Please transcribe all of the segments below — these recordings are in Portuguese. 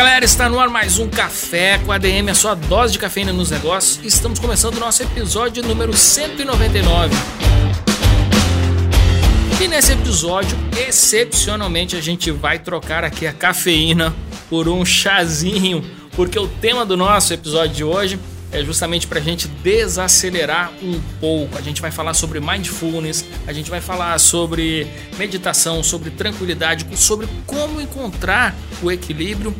galera, está no ar mais um Café com a ADM, a sua dose de cafeína nos negócios. Estamos começando o nosso episódio número 199. E nesse episódio, excepcionalmente, a gente vai trocar aqui a cafeína por um chazinho, porque o tema do nosso episódio de hoje é justamente para a gente desacelerar um pouco. A gente vai falar sobre mindfulness, a gente vai falar sobre meditação, sobre tranquilidade, sobre como encontrar o equilíbrio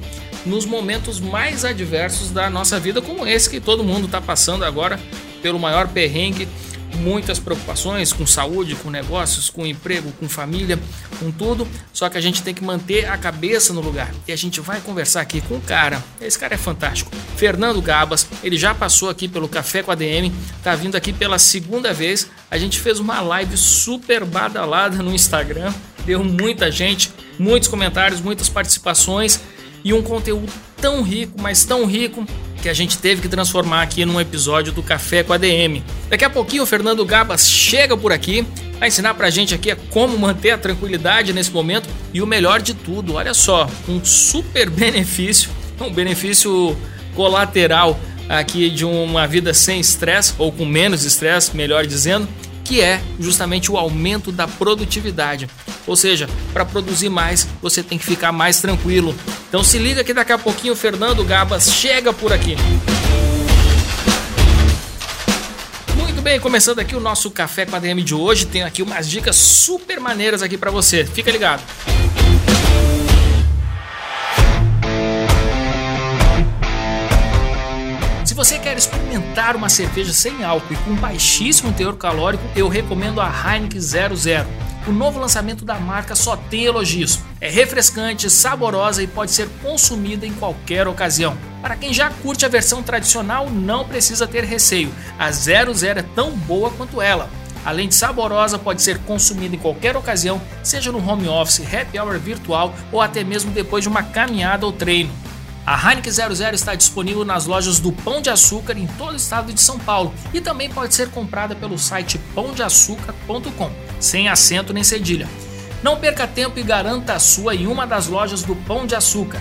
nos momentos mais adversos da nossa vida, como esse que todo mundo está passando agora pelo maior perrengue muitas preocupações com saúde, com negócios, com emprego, com família, com tudo. Só que a gente tem que manter a cabeça no lugar. E a gente vai conversar aqui com o cara. Esse cara é fantástico. Fernando Gabas, ele já passou aqui pelo Café com a DM, tá vindo aqui pela segunda vez. A gente fez uma live super badalada no Instagram. Deu muita gente, muitos comentários, muitas participações e um conteúdo tão rico, mas tão rico que a gente teve que transformar aqui num episódio do Café com a DM. Daqui a pouquinho o Fernando Gabas chega por aqui, vai ensinar pra gente aqui como manter a tranquilidade nesse momento e o melhor de tudo, olha só, um super benefício, um benefício colateral aqui de uma vida sem estresse ou com menos estresse, melhor dizendo, que é justamente o aumento da produtividade. Ou seja, para produzir mais, você tem que ficar mais tranquilo. Então se liga que daqui a pouquinho o Fernando Gabas chega por aqui. Muito bem, começando aqui o nosso café com a DM de hoje, tem aqui umas dicas super maneiras aqui para você. Fica ligado. Se você quer experimentar uma cerveja sem álcool e com baixíssimo teor calórico, eu recomendo a Heineken 00. O novo lançamento da marca só tem elogios. É refrescante, saborosa e pode ser consumida em qualquer ocasião. Para quem já curte a versão tradicional, não precisa ter receio. A 00 é tão boa quanto ela. Além de saborosa, pode ser consumida em qualquer ocasião, seja no home office, happy hour virtual ou até mesmo depois de uma caminhada ou treino. A Heineken 00 está disponível nas lojas do Pão de Açúcar em todo o estado de São Paulo e também pode ser comprada pelo site pãodeaçucar.com, sem acento nem cedilha. Não perca tempo e garanta a sua em uma das lojas do Pão de Açúcar.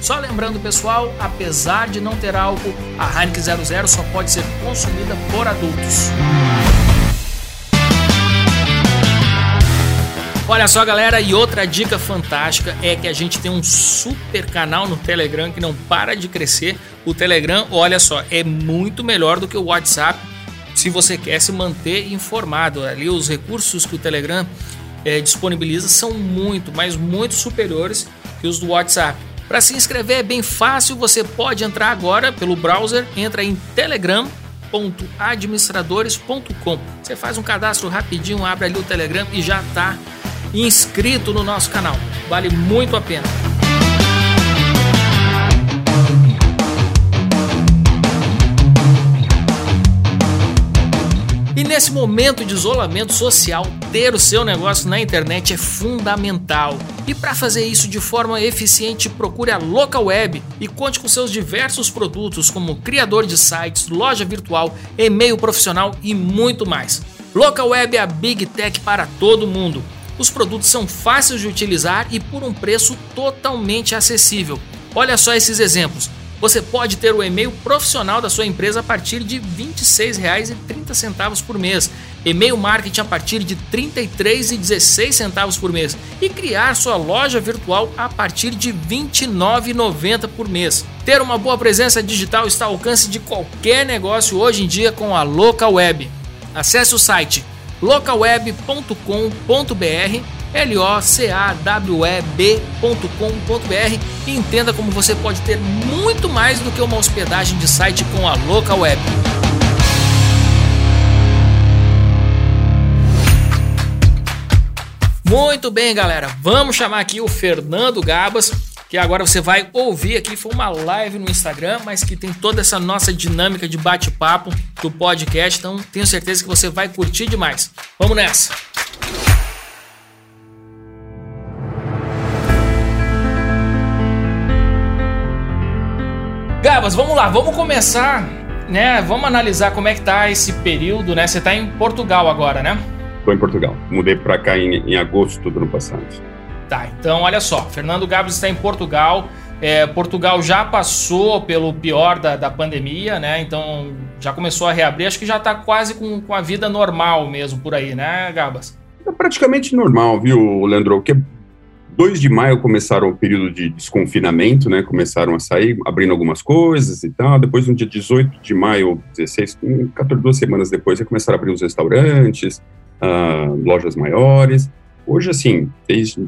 Só lembrando, pessoal, apesar de não ter álcool, a Heineken 00 só pode ser consumida por adultos. Olha só, galera, e outra dica fantástica é que a gente tem um super canal no Telegram que não para de crescer. O Telegram, olha só, é muito melhor do que o WhatsApp se você quer se manter informado. Ali, os recursos que o Telegram é, disponibiliza são muito, mas muito superiores que os do WhatsApp. Para se inscrever é bem fácil, você pode entrar agora pelo browser, entra em telegram.administradores.com. Você faz um cadastro rapidinho, abre ali o Telegram e já está inscrito no nosso canal. Vale muito a pena. E nesse momento de isolamento social, ter o seu negócio na internet é fundamental. E para fazer isso de forma eficiente, procure a Local Web e conte com seus diversos produtos como criador de sites, loja virtual, e-mail profissional e muito mais. Local Web é a Big Tech para todo mundo. Os produtos são fáceis de utilizar e por um preço totalmente acessível. Olha só esses exemplos. Você pode ter o e-mail profissional da sua empresa a partir de R$ 26,30 por mês, e-mail marketing a partir de R$ 33,16 por mês e criar sua loja virtual a partir de R$ 29,90 por mês. Ter uma boa presença digital está ao alcance de qualquer negócio hoje em dia com a Local Web. Acesse o site localweb.com.br L-O-C-A-W-E-B.com.br e entenda como você pode ter muito mais do que uma hospedagem de site com a Local Web. Muito bem, galera. Vamos chamar aqui o Fernando Gabas, que agora você vai ouvir aqui. Foi uma live no Instagram, mas que tem toda essa nossa dinâmica de bate-papo do podcast. Então, tenho certeza que você vai curtir demais. Vamos nessa! Gabas, vamos lá, vamos começar, né? Vamos analisar como é que tá esse período, né? Você tá em Portugal agora, né? Estou em Portugal. Mudei para cá em, em, agosto do ano passado. Tá, então olha só. Fernando Gabs está em Portugal. É, Portugal já passou pelo pior da, da pandemia, né? Então já começou a reabrir. Acho que já está quase com, com a vida normal mesmo por aí, né, Gabas? É praticamente normal, viu, Leandro? Que 2 de maio começaram o período de desconfinamento, né? Começaram a sair, abrindo algumas coisas e tal. Depois, no dia 18 de maio, 16, 14, duas semanas depois, já começaram a abrir os restaurantes, uh, lojas maiores. Hoje, assim,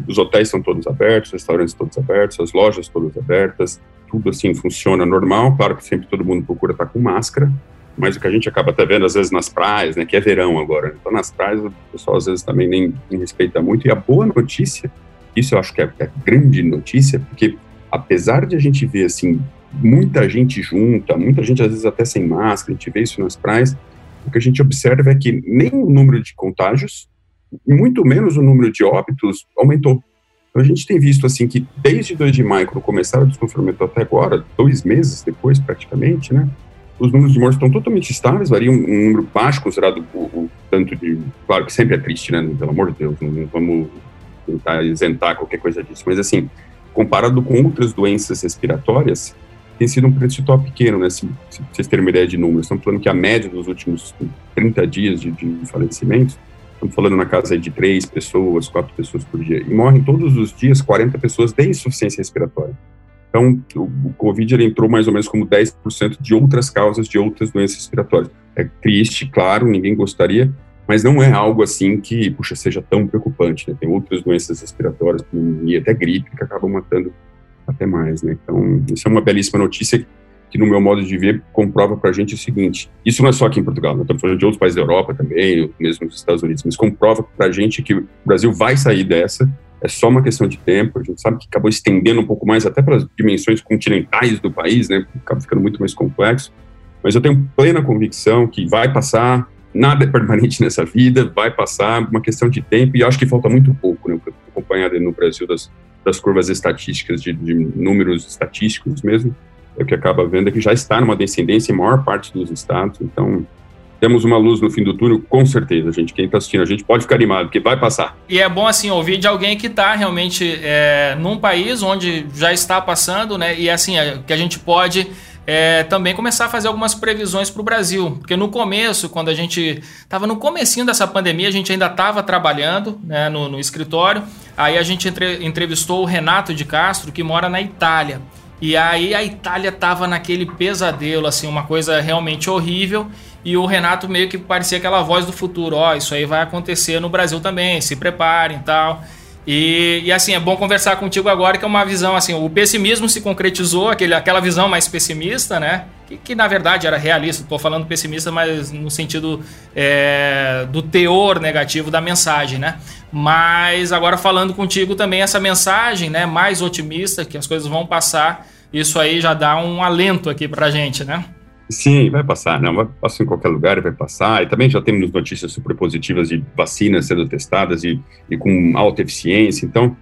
os hotéis são todos abertos, os restaurantes todos abertos, as lojas todas abertas, tudo assim funciona normal. Claro que sempre todo mundo procura estar com máscara, mas o que a gente acaba até vendo às vezes nas praias, né, que é verão agora, então nas praias o pessoal às vezes também nem, nem respeita muito. E a boa notícia, isso eu acho que é, é a grande notícia, porque apesar de a gente ver assim muita gente junta, muita gente às vezes até sem máscara, a gente vê isso nas praias, o que a gente observa é que nem o número de contágios, muito menos o número de óbitos aumentou. Então a gente tem visto assim que desde 2 de maio, quando começaram o desconfinamento até agora, dois meses depois praticamente, né, os números de mortes estão totalmente estáveis, variam um número baixo considerado o, o, tanto de, claro que sempre é triste, né, pelo amor de Deus, não, não vamos tentar isentar qualquer coisa disso, mas assim, comparado com outras doenças respiratórias, tem sido um percentual pequeno, né? Se, se, vocês terem uma ideia de números, estamos falando que a média dos últimos 30 dias de, de falecimentos, estamos falando na casa de três pessoas, quatro pessoas por dia, e morrem todos os dias 40 pessoas de insuficiência respiratória. Então, o, Covid ele entrou mais ou menos como 10% de outras causas de outras doenças respiratórias. É triste, claro, ninguém gostaria, mas não é algo assim que, puxa, seja tão preocupante. Né? Tem outras doenças respiratórias, e até gripe, que acabam matando até mais, né? Então, isso é uma belíssima notícia que, no meu modo de ver, comprova para a gente o seguinte: isso não é só aqui em Portugal, nós estamos falando de outros países da Europa também, mesmo nos Estados Unidos, mas comprova para a gente que o Brasil vai sair dessa. É só uma questão de tempo. A gente sabe que acabou estendendo um pouco mais, até para as dimensões continentais do país, né? Acaba ficando muito mais complexo. Mas eu tenho plena convicção que vai passar. Nada é permanente nessa vida, vai passar, uma questão de tempo, e acho que falta muito pouco, né? Acompanhado no Brasil das, das curvas estatísticas, de, de, números estatísticos mesmo, o que acaba vendo é que já está numa descendência em maior parte dos estados, então temos uma luz no fim do túnel, com certeza, gente. Quem está assistindo, a gente pode ficar animado, porque vai passar. E é bom, assim, ouvir de alguém que está realmente é, num país onde já está passando, né? E, assim, é, que a gente pode é, também começar a fazer algumas previsões para o Brasil. Porque no começo, quando a gente estava no comecinho dessa pandemia, a gente ainda estava trabalhando né, no, no, escritório. Aí a gente entre, entrevistou o Renato de Castro, que mora na Itália. E aí a Itália estava naquele pesadelo, assim, uma coisa realmente horrível. E o Renato meio que parecia aquela voz do futuro, ó, oh, isso aí vai acontecer no Brasil também, se preparem e tal. E, e, assim, é bom conversar contigo agora, que é uma visão assim, o pessimismo se concretizou, aquele, aquela visão mais pessimista, né? Que, que na verdade era realista, estou falando pessimista, mas no sentido é, do teor negativo da mensagem, né? Mas agora falando contigo também essa mensagem, né, mais otimista, que as coisas vão passar, isso aí já dá um alento aqui pra gente, né? Sim, vai passar, não, vai passar em qualquer lugar, vai passar, e também já temos notícias super positivas de vacinas sendo testadas e, e com alta eficiência, então,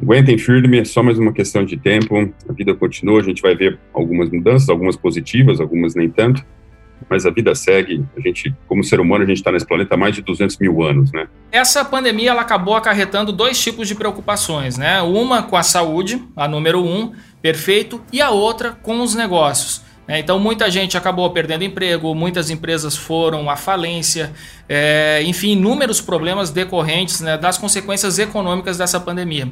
aguentem firme, é só mais uma questão de tempo, a vida continua, a gente vai ver algumas mudanças, algumas positivas, algumas nem tanto, mas a vida segue, a gente, como ser humano, a gente está nesse planeta há mais de 200 mil anos, né? Essa pandemia, ela acabou acarretando dois tipos de preocupações, né? Uma com a saúde, a número um, perfeito, e a outra com os negócios. É, então, muita gente acabou perdendo emprego, muitas empresas foram à falência, é, enfim, inúmeros problemas decorrentes né, das consequências econômicas dessa pandemia.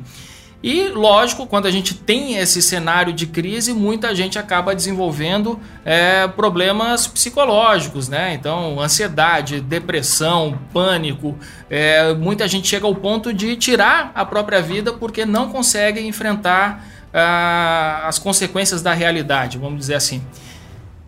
E, lógico, quando a gente tem esse cenário de crise, muita gente acaba desenvolvendo é, problemas psicológicos, né? Então, ansiedade, depressão, pânico. É, muita gente chega ao ponto de tirar a própria vida porque não consegue enfrentar ah, as consequências da realidade, vamos dizer assim.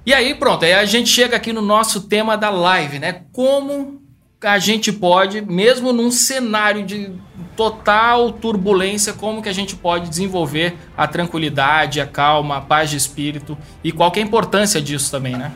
E aí, pronto, aí a gente chega aqui no nosso tema da live, né? Como a gente pode, mesmo num cenário de total turbulência, como que a gente pode desenvolver a tranquilidade, a calma, a paz de espírito e qual que é a importância disso também, né?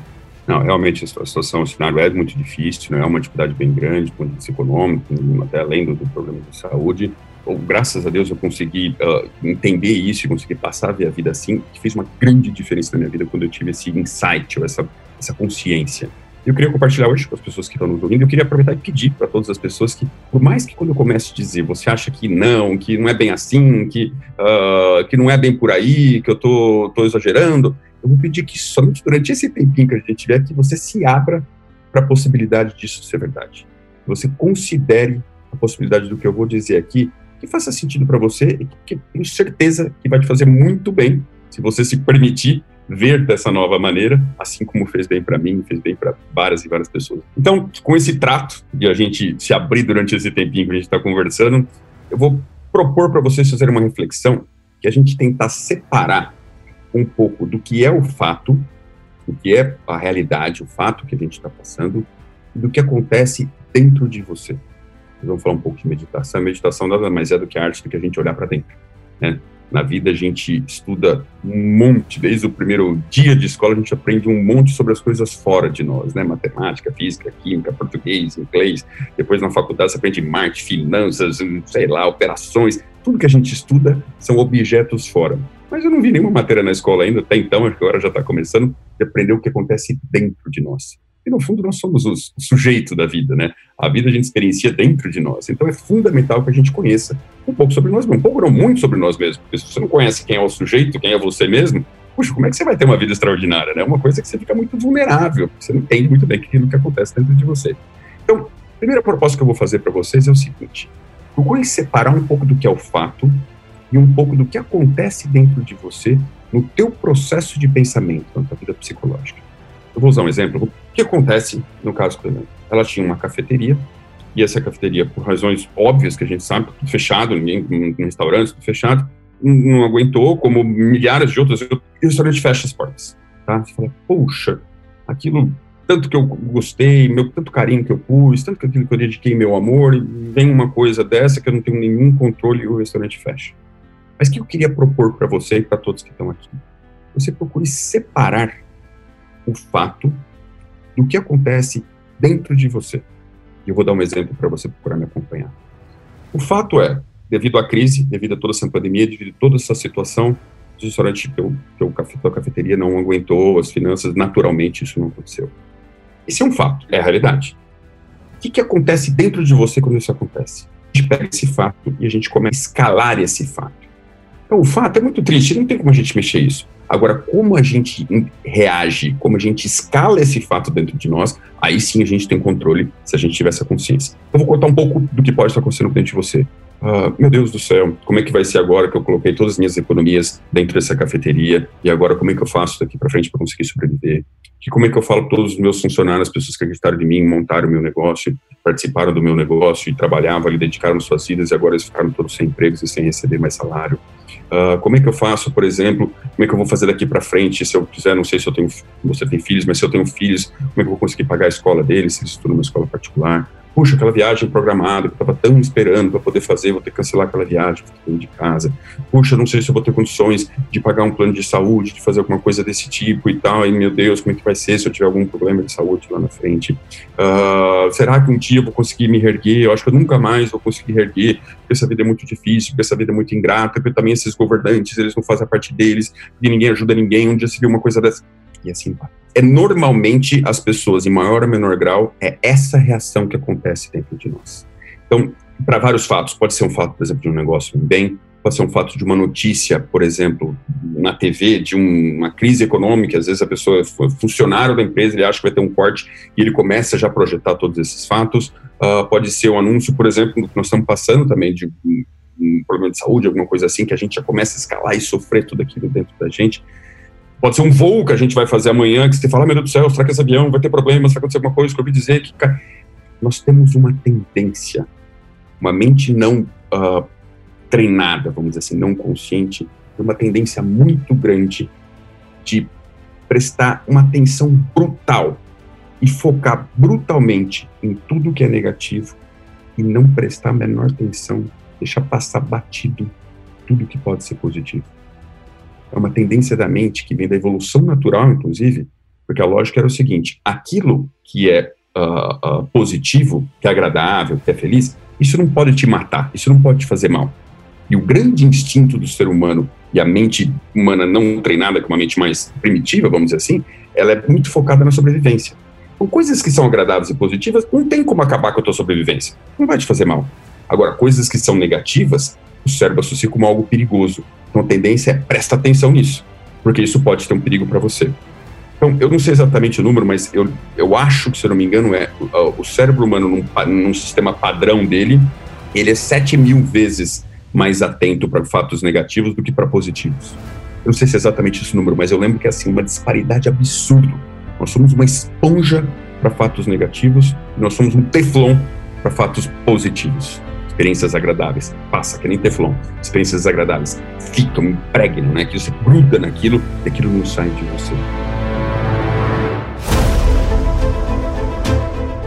Não, realmente a situação, o cenário é muito difícil, né? é uma dificuldade bem grande, ponto econômico, até além do, do problema de saúde. Graças a Deus eu consegui uh, entender isso e consegui passar a ver a vida assim, que fez uma grande diferença na minha vida quando eu tive esse insight, ou essa, essa consciência. Eu queria compartilhar hoje com as pessoas que estão nos ouvindo. Eu queria aproveitar e pedir para todas as pessoas que, por mais que quando eu comece a dizer, você acha que não, que não é bem assim, que, uh, que não é bem por aí, que eu tô, tô exagerando, eu vou pedir que somente durante esse tempinho que a gente tiver, que você se abra para a possibilidade disso ser verdade. Você considere a possibilidade do que eu vou dizer aqui, que faça sentido para você e que tenho certeza que vai te fazer muito bem se você se permitir ver dessa nova maneira, assim como fez bem para mim, fez bem para várias e várias pessoas. Então, com esse trato de a gente se abrir durante esse tempinho que a gente está conversando, eu vou propor para vocês fazerem uma reflexão que a gente tentar separar um pouco do que é o fato, do que é a realidade, o fato que a gente está passando, do que acontece dentro de você. Vamos falar um pouco de meditação. meditação nada mais é do que a arte do que a gente olhar para dentro, né? Na vida a gente estuda um monte, desde o primeiro dia de escola a gente aprende um monte sobre as coisas fora de nós, né? Matemática, física, química, português, inglês. Depois na faculdade você aprende marketing, finanças, sei lá, operações. Tudo que a gente estuda são objetos fora. Mas eu não vi nenhuma matéria na escola ainda, até então, agora já está começando, de aprender o que acontece dentro de nós. E no fundo nós somos o sujeito da vida, né? A vida a gente experiencia dentro de nós. Então é fundamental que a gente conheça um pouco sobre nós um pouco não muito sobre nós mesmos. Porque se você não conhece quem é o sujeito, quem é você mesmo, puxa, como é que você vai ter uma vida extraordinária, né? É uma coisa que você fica muito vulnerável, você não entende muito bem aquilo que acontece dentro de você. Então, a primeira proposta que eu vou fazer para vocês é o seguinte: procure separar um pouco do que é o fato e um pouco do que acontece dentro de você no teu processo de pensamento, na tua vida psicológica. Eu vou usar um exemplo. O que acontece no caso da Ela tinha uma cafeteria, e essa cafeteria, por razões óbvias que a gente sabe, tudo fechado, ninguém, um restaurante, tudo fechado, não aguentou, como milhares de outros, e o restaurante fecha as portas. Tá? Você fala, poxa, aquilo, tanto que eu gostei, meu, tanto carinho que eu pus, tanto que aquilo que eu dediquei meu amor, vem uma coisa dessa que eu não tenho nenhum controle e o restaurante fecha. Mas o que eu queria propor para você e para todos que estão aqui? Você procure separar o fato do que acontece dentro de você. E eu vou dar um exemplo para você procurar me acompanhar. O fato é, devido à crise, devido a toda essa pandemia, devido a toda essa situação, o restaurante que eu, que eu, a cafeteria não aguentou, as finanças, naturalmente isso não aconteceu. Esse é um fato, é a realidade. O que, que acontece dentro de você quando isso acontece? A gente pega esse fato e a gente começa a escalar esse fato. Então, o fato é muito triste, não tem como a gente mexer isso. Agora, como a gente reage, como a gente escala esse fato dentro de nós, aí sim a gente tem controle se a gente tiver essa consciência. Eu vou contar um pouco do que pode estar acontecendo dentro de você. Uh, meu Deus do céu, como é que vai ser agora que eu coloquei todas as minhas economias dentro dessa cafeteria e agora como é que eu faço daqui para frente para conseguir sobreviver? Que como é que eu falo para todos os meus funcionários, as pessoas que acreditaram em mim, montaram o meu negócio, participaram do meu negócio e trabalhavam ali, dedicaram suas vidas e agora eles ficaram todos sem empregos e sem receber mais salário? Uh, como é que eu faço, por exemplo, como é que eu vou fazer daqui para frente, se eu quiser, não sei se eu tenho, você tem filhos, mas se eu tenho filhos, como é que eu vou conseguir pagar a escola deles, se eles estudam numa escola particular? Puxa, aquela viagem programada que eu estava tão esperando para poder fazer, vou ter que cancelar aquela viagem, que de casa. Puxa, não sei se eu vou ter condições de pagar um plano de saúde, de fazer alguma coisa desse tipo e tal. E meu Deus, como é que vai ser se eu tiver algum problema de saúde lá na frente? Uh, será que um dia eu vou conseguir me reerguer? Eu acho que eu nunca mais vou conseguir reerguer, porque essa vida é muito difícil, porque essa vida é muito ingrata, porque também esses governantes, eles não fazem a parte deles, e ninguém ajuda ninguém. Um dia se viu uma coisa dessa. E assim vai é normalmente as pessoas, em maior ou menor grau, é essa reação que acontece dentro de nós. Então, para vários fatos, pode ser um fato, por exemplo, de um negócio em bem, pode ser um fato de uma notícia, por exemplo, na TV, de um, uma crise econômica, às vezes a pessoa foi funcionário da empresa, ele acha que vai ter um corte e ele começa já a projetar todos esses fatos. Uh, pode ser um anúncio, por exemplo, que nós estamos passando também de um, um problema de saúde, alguma coisa assim, que a gente já começa a escalar e sofrer tudo aquilo dentro da gente. Pode ser um voo que a gente vai fazer amanhã, que você fala, ah, meu Deus do céu, será que esse avião vai ter problemas, vai acontecer alguma coisa que eu ouvi dizer que... Nós temos uma tendência, uma mente não uh, treinada, vamos dizer assim, não consciente, uma tendência muito grande de prestar uma atenção brutal e focar brutalmente em tudo que é negativo e não prestar a menor atenção, deixar passar batido tudo que pode ser positivo. É uma tendência da mente que vem da evolução natural, inclusive, porque a lógica era o seguinte: aquilo que é uh, uh, positivo, que é agradável, que é feliz, isso não pode te matar, isso não pode te fazer mal. E o grande instinto do ser humano e a mente humana não treinada, que é uma mente mais primitiva, vamos dizer assim, ela é muito focada na sobrevivência. Então, coisas que são agradáveis e positivas, não tem como acabar com a tua sobrevivência. Não vai te fazer mal. Agora, coisas que são negativas, o cérebro associa como algo perigoso. Então, a tendência é presta atenção nisso, porque isso pode ter um perigo para você. Então, eu não sei exatamente o número, mas eu, eu acho que, se eu não me engano, é o, o cérebro humano, num, num sistema padrão dele, ele é 7 mil vezes mais atento para fatos negativos do que para positivos. Eu não sei se é exatamente esse número, mas eu lembro que é assim, uma disparidade absurda. Nós somos uma esponja para fatos negativos, nós somos um teflon para fatos positivos. Experiências agradáveis, passa que nem teflon. Experiências agradáveis ficam, impregnam, né? Que você gruda naquilo e aquilo não sai de você.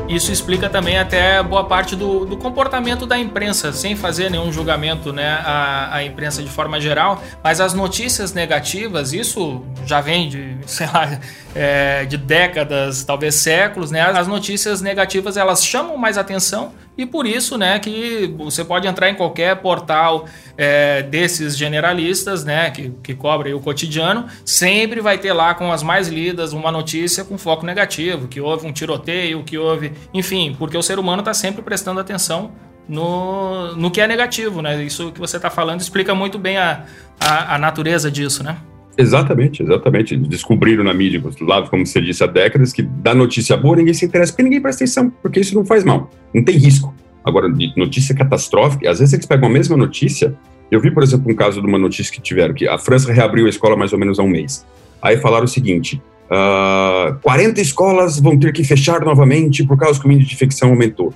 Isso explica também até boa parte do, do, comportamento da imprensa, sem fazer nenhum julgamento né, a, imprensa de forma geral, mas as notícias negativas, isso já vem de, sei lá, é, de décadas, talvez séculos, né? As notícias negativas elas chamam mais atenção e por isso, né, que você pode entrar em qualquer portal é, desses generalistas, né, que, que cobrem o cotidiano, sempre vai ter lá com as mais lidas uma notícia com foco negativo, que houve um tiroteio, que houve, enfim, porque o ser humano está sempre prestando atenção no, no que é negativo, né? Isso que você está falando explica muito bem a, a, a natureza disso, né? Exatamente, exatamente. Descobriram na mídia, lá, como você disse, há décadas, que da notícia boa ninguém se interessa, porque ninguém presta atenção, porque isso não faz mal, não tem risco. Agora, notícia catastrófica, às vezes eles pegam a mesma notícia. Eu vi, por exemplo, um caso de uma notícia que tiveram, que a França reabriu a escola mais ou menos há um mês. Aí falaram o seguinte: uh, ah, 40 escolas vão ter que fechar novamente por causa que o índice de infecção aumentou.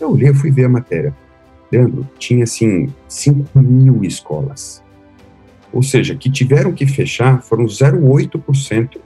Eu olhei, fui ver a matéria. Leandro, tinha assim 5 mil escolas ou seja, que tiveram que fechar foram 0,8%.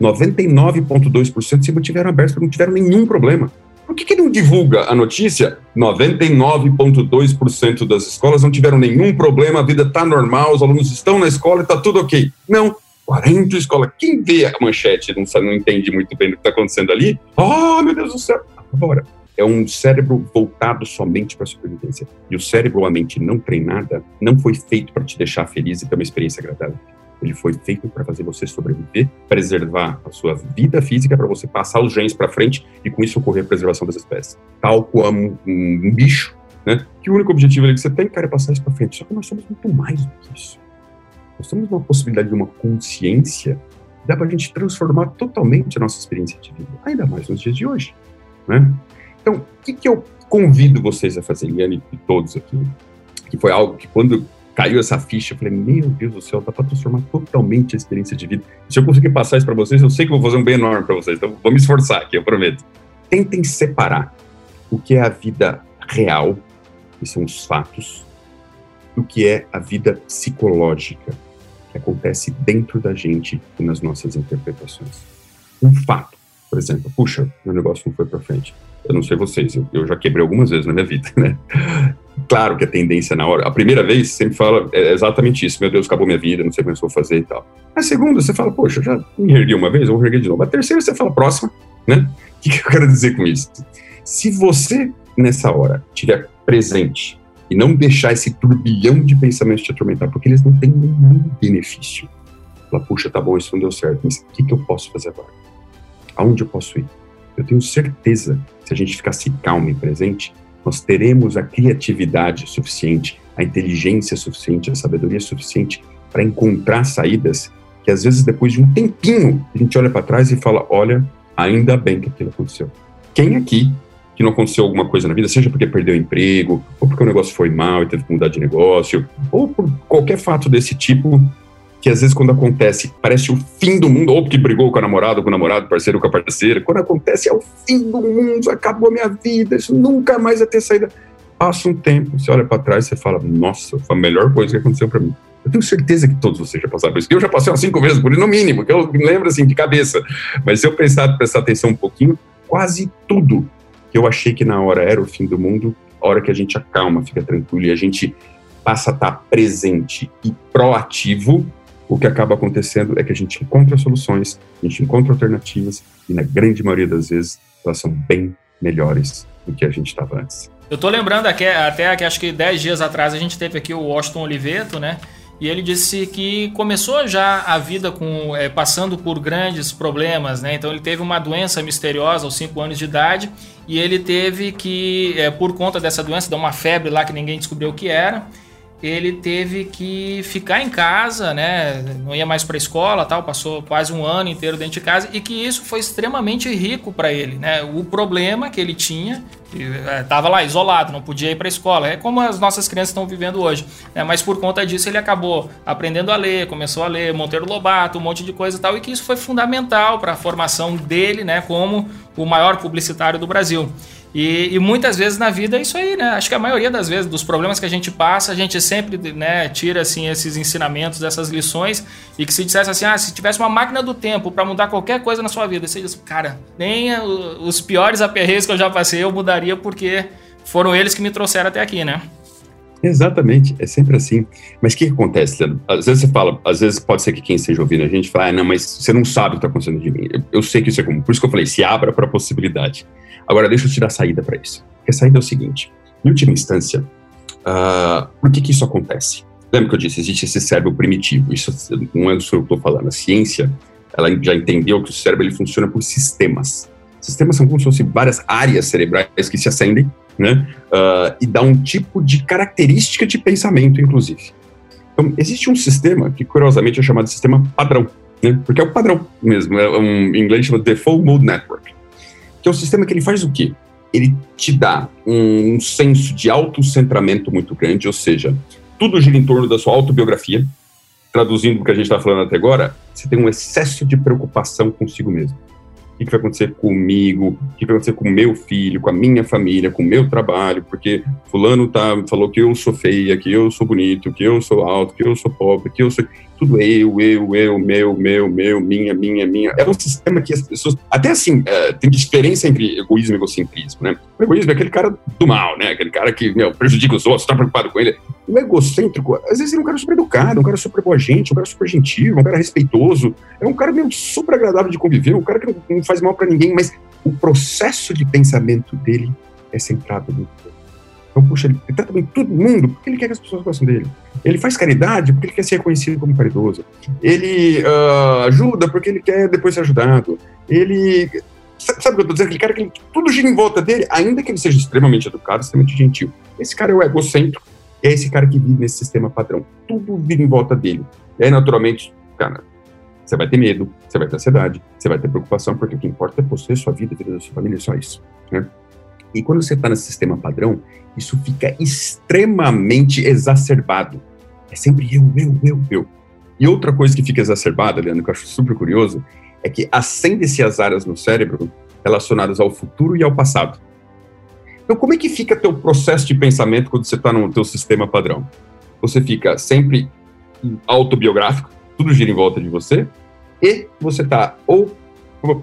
99,2% se mantiveram abertos, não tiveram nenhum problema. Por que, que não divulga a notícia? 99,2% das escolas não tiveram nenhum problema, a vida está normal, os alunos estão na escola e está tudo ok. Não, 40 escolas. Quem vê a manchete não, sabe, não entende muito bem o que está acontecendo ali? Oh, meu Deus do céu! Agora, é um cérebro voltado somente para a sobrevivência. E o cérebro, ou a mente não treinada, não foi feito para te deixar feliz e ter uma experiência agradável. Ele foi feito para fazer você sobreviver, preservar a sua vida física, para você passar os genes para frente e com isso ocorrer a preservação das espécies. Tal como um, bicho, né? Que o único objetivo que você tem, cara, é passar isso para frente. Só que nós somos muito mais do que isso. Nós temos uma possibilidade de uma consciência dá para a gente transformar totalmente a nossa experiência de vida, ainda mais nos dias de hoje, né? Então, o que, que eu convido vocês a fazer, Liane e todos aqui? Que foi algo que quando caiu essa ficha, eu falei, meu Deus do céu, dá para transformar totalmente a experiência de vida. Se eu conseguir passar isso para vocês, eu sei que vou fazer um bem enorme para vocês, então vou me esforçar aqui, eu prometo. Tentem separar o que é a vida real, que são os fatos, do que é a vida psicológica, que acontece dentro da gente e nas nossas interpretações. Um fato, por exemplo, puxa, meu negócio não foi para frente eu não sei vocês, eu, eu, já quebrei algumas vezes na minha vida, né? Claro que a tendência na hora, a primeira vez sempre fala é exatamente isso, meu Deus, acabou minha vida, não sei como eu vou fazer e tal. A segunda você fala, poxa, já me ergui uma vez, eu vou erguer de novo. A terceira você fala, próxima, né? O que, que eu quero dizer com isso? Se você, nessa hora, tiver presente e não deixar esse turbilhão de pensamentos te atormentar, porque eles não têm nenhum benefício. Fala, puxa, tá bom, isso não deu certo, mas o que, que eu posso fazer agora? Aonde eu posso ir? Eu tenho certeza, se a gente ficasse calmo e presente, nós teremos a criatividade suficiente, a inteligência suficiente, a sabedoria suficiente para encontrar saídas que às vezes depois de um tempinho a gente olha para trás e fala, olha, ainda bem que aquilo aconteceu. Quem aqui que não aconteceu alguma coisa na vida, seja porque perdeu emprego, ou porque o negócio foi mal e teve que mudar de negócio, ou por qualquer fato desse tipo, que às vezes quando acontece parece o fim do mundo, ou porque brigou com a namorada, com o namorado, parceiro com a parceira, quando acontece é o fim do mundo, acabou a minha vida, isso nunca mais vai ter saída. Passa um tempo, você olha para trás e fala, nossa, foi a melhor coisa que aconteceu para mim. Eu tenho certeza que todos vocês já passaram por isso. Eu já passei umas cinco vezes por isso, no mínimo, que eu me lembro assim, de cabeça. Mas se eu prestar, prestar atenção um pouquinho, quase tudo que eu achei que na hora era o fim do mundo, a hora que a gente acalma, fica tranquilo e a gente passa a estar presente e proativo, o que acaba acontecendo é que a gente encontra soluções, a gente encontra alternativas e na grande maioria das vezes elas são bem melhores do que a gente estava antes. Eu tô lembrando aqui, até que acho que 10 dias atrás a gente teve aqui o Washington Oliveto, né? E ele disse que começou já a vida com é, passando por grandes problemas, né? Então ele teve uma doença misteriosa aos 5 anos de idade e ele teve que, é, por conta dessa doença, dar uma febre lá que ninguém descobriu o que era ele teve que ficar em casa, né? Não ia mais para a escola, tal, passou quase um ano inteiro dentro de casa e que isso foi extremamente rico para ele, né? O problema que ele tinha, estava é, lá isolado, não podia ir para a escola, é como as nossas crianças estão vivendo hoje, né? Mas por conta disso ele acabou aprendendo a ler, começou a ler Monteiro Lobato, um monte de coisa e tal, e que isso foi fundamental para a formação dele, né? Como o maior publicitário do Brasil. E, e, muitas vezes na vida é isso aí, né? Acho que a maioria das vezes, dos problemas que a gente passa, a gente sempre né, tira assim, esses ensinamentos, essas lições, e que se dissesse assim, ah, se tivesse uma máquina do tempo para mudar qualquer coisa na sua vida, você diz, cara, nem os piores aperreios que eu já passei eu mudaria porque foram eles que me trouxeram até aqui, né? Exatamente, é sempre assim. Mas o que, acontece, Leandro? Às vezes você fala, às vezes pode ser que quem esteja ouvindo a gente fala, ah, não, mas você não sabe o que está acontecendo de mim. Eu, eu, sei que isso é comum, por isso que eu falei, se abra para a possibilidade. Agora, deixa eu te dar saída para isso. Porque a saída é o seguinte: em última instância, uh, por que, que isso acontece? Lembra que eu disse, existe esse cérebro primitivo. Isso não é o que eu estou falando. A ciência ela já entendeu que o cérebro ele funciona por sistemas. Sistemas são como se fossem várias áreas cerebrais que se acendem, né? Uh, e dá um tipo de característica de pensamento, inclusive. Então, existe um sistema que, curiosamente, é chamado de sistema padrão, né? Porque é o padrão mesmo. É um, em inglês chama Default Mode Network que é um sistema que ele faz o quê? Ele te dá um, um senso de autocentramento muito grande, ou seja, tudo gira em torno da sua autobiografia. Traduzindo o que a gente está falando até agora, você tem um excesso de preocupação consigo mesmo o que, vai acontecer comigo, o que vai acontecer com meu filho, com a minha família, com o meu trabalho, porque fulano tá, falou que eu sou feia, que eu sou bonito, que eu sou alto, que eu sou pobre, que eu sou... Tudo eu, eu, eu, meu, meu, meu, minha, minha, minha. É um sistema que as pessoas... Até assim, é, tem diferença entre egoísmo e egocentrismo, né? O egoísmo é aquele cara do mal, né? Aquele cara que, meu, prejudica os outros, tá preocupado com ele. O egocêntrico, às vezes, ele é um cara super educado, um cara super boa gente, um cara super gentil, um cara respeitoso. É um cara, meio super agradável de conviver, um cara que não faz mal para ninguém, mas o processo de pensamento dele é centrado no então, puxa, ele trata bem todo mundo porque ele quer que as pessoas gostem dele. Ele faz caridade porque ele quer ser reconhecido como caridoso. Ele uh, ajuda porque ele quer depois ser ajudado. Ele. Sabe, sabe o que eu tô dizendo? Aquele cara que tudo gira em volta dele, ainda que ele seja extremamente educado, extremamente gentil. Esse cara é o egocêntrico, é esse cara que vive nesse sistema padrão. Tudo vira em volta dele. E aí, naturalmente, cara, você vai ter medo, você vai ter ansiedade, você vai ter preocupação, porque o que importa é você, sua vida, a vida da sua família, é só isso. Né? E quando você está nesse sistema padrão, isso fica extremamente exacerbado. É sempre eu, eu, eu, eu. E outra coisa que fica exacerbada, Leandro, que eu acho super curioso, é que acende-se as áreas no cérebro relacionadas ao futuro e ao passado. Então, como é que fica teu processo de pensamento quando você está no teu sistema padrão? Você fica sempre autobiográfico, tudo gira em volta de você, e você está ou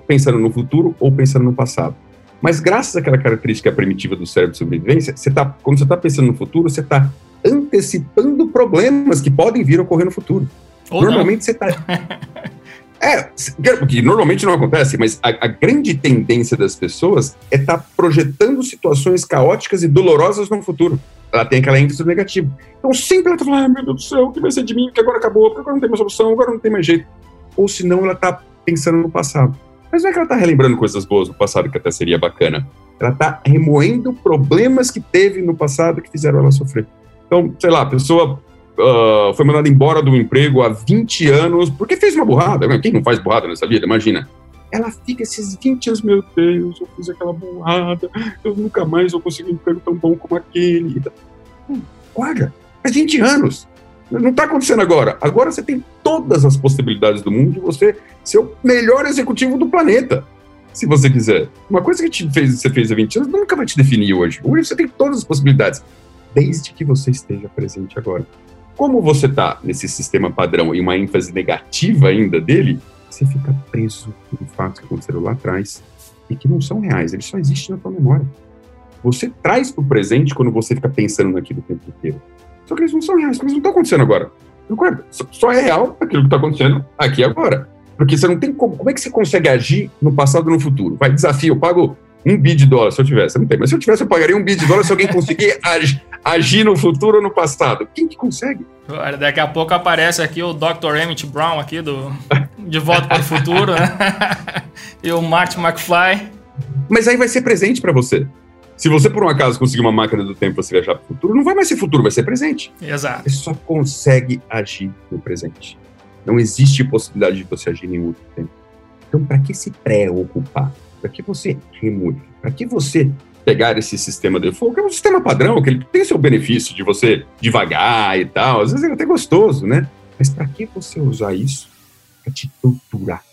pensando no futuro ou pensando no passado. Mas graças àquela característica primitiva do cérebro de sobrevivência, você tá, quando você está pensando no futuro, você está antecipando problemas que podem vir a ocorrer no futuro. Ou Normalmente não. você está. É, que normalmente não acontece, mas a, a grande tendência das pessoas é estar tá projetando situações caóticas e dolorosas no futuro. Ela tem aquela ênfase negativa. Então sempre ela está falando, ah, meu Deus do céu, o que vai ser de mim? Que agora acabou, porque agora não tem mais solução, agora não tem mais jeito. Ou senão ela está pensando no passado. Mas não é que ela está relembrando coisas boas do passado, que até seria bacana. Ela está remoendo problemas que teve no passado que fizeram ela sofrer. Então, sei lá, a pessoa uh, foi mandada embora do emprego há 20 anos porque fez uma burrada. Quem não faz burrada nessa vida? Imagina. Ela fica esses 20 anos, meu Deus, eu fiz aquela burrada, eu nunca mais vou conseguir um emprego tão bom como aquele. Hum, guarda, faz 20 anos. Não está acontecendo agora. Agora você tem todas as possibilidades do mundo de você ser o melhor executivo do planeta, se você quiser. Uma coisa que te fez, você fez há 20 anos nunca vai te definir hoje. Hoje você tem todas as possibilidades, desde que você esteja presente agora. Como você está nesse sistema padrão e uma ênfase negativa ainda dele, você fica preso em fatos que aconteceram lá atrás e que não são reais, eles só existem na tua memória. Você traz para o presente quando você fica pensando naquilo o tempo inteiro. Só que eles não são reais, porque eles não estão acontecendo agora. Concorda? Só é real aquilo que está acontecendo aqui agora. Porque você não tem como. Como é que você consegue agir no passado e no futuro? Vai, desafio, eu pago um bi de dólar se eu tivesse. Não tem, mas se eu tivesse, eu pagaria um bi de dólar se alguém conseguir agir, agir no futuro ou no passado. Quem que consegue? Daqui a pouco aparece aqui o Dr. Emmett Brown aqui do De Volta para o Futuro, né? e o Marty McFly. Mas aí vai ser presente para você. Se você, por um acaso, conseguir uma máquina do tempo e você viajar para o futuro, não vai mais ser futuro, vai ser presente. Exato. Você só consegue agir no presente. Não existe possibilidade de você agir em outro tempo. Então, para que se preocupar? Para que você remove? Para que você pegar esse sistema de fogo, que é um sistema padrão, que ele tem seu benefício de você devagar e tal, às vezes é até gostoso, né? Mas para que você usar isso para te torturar?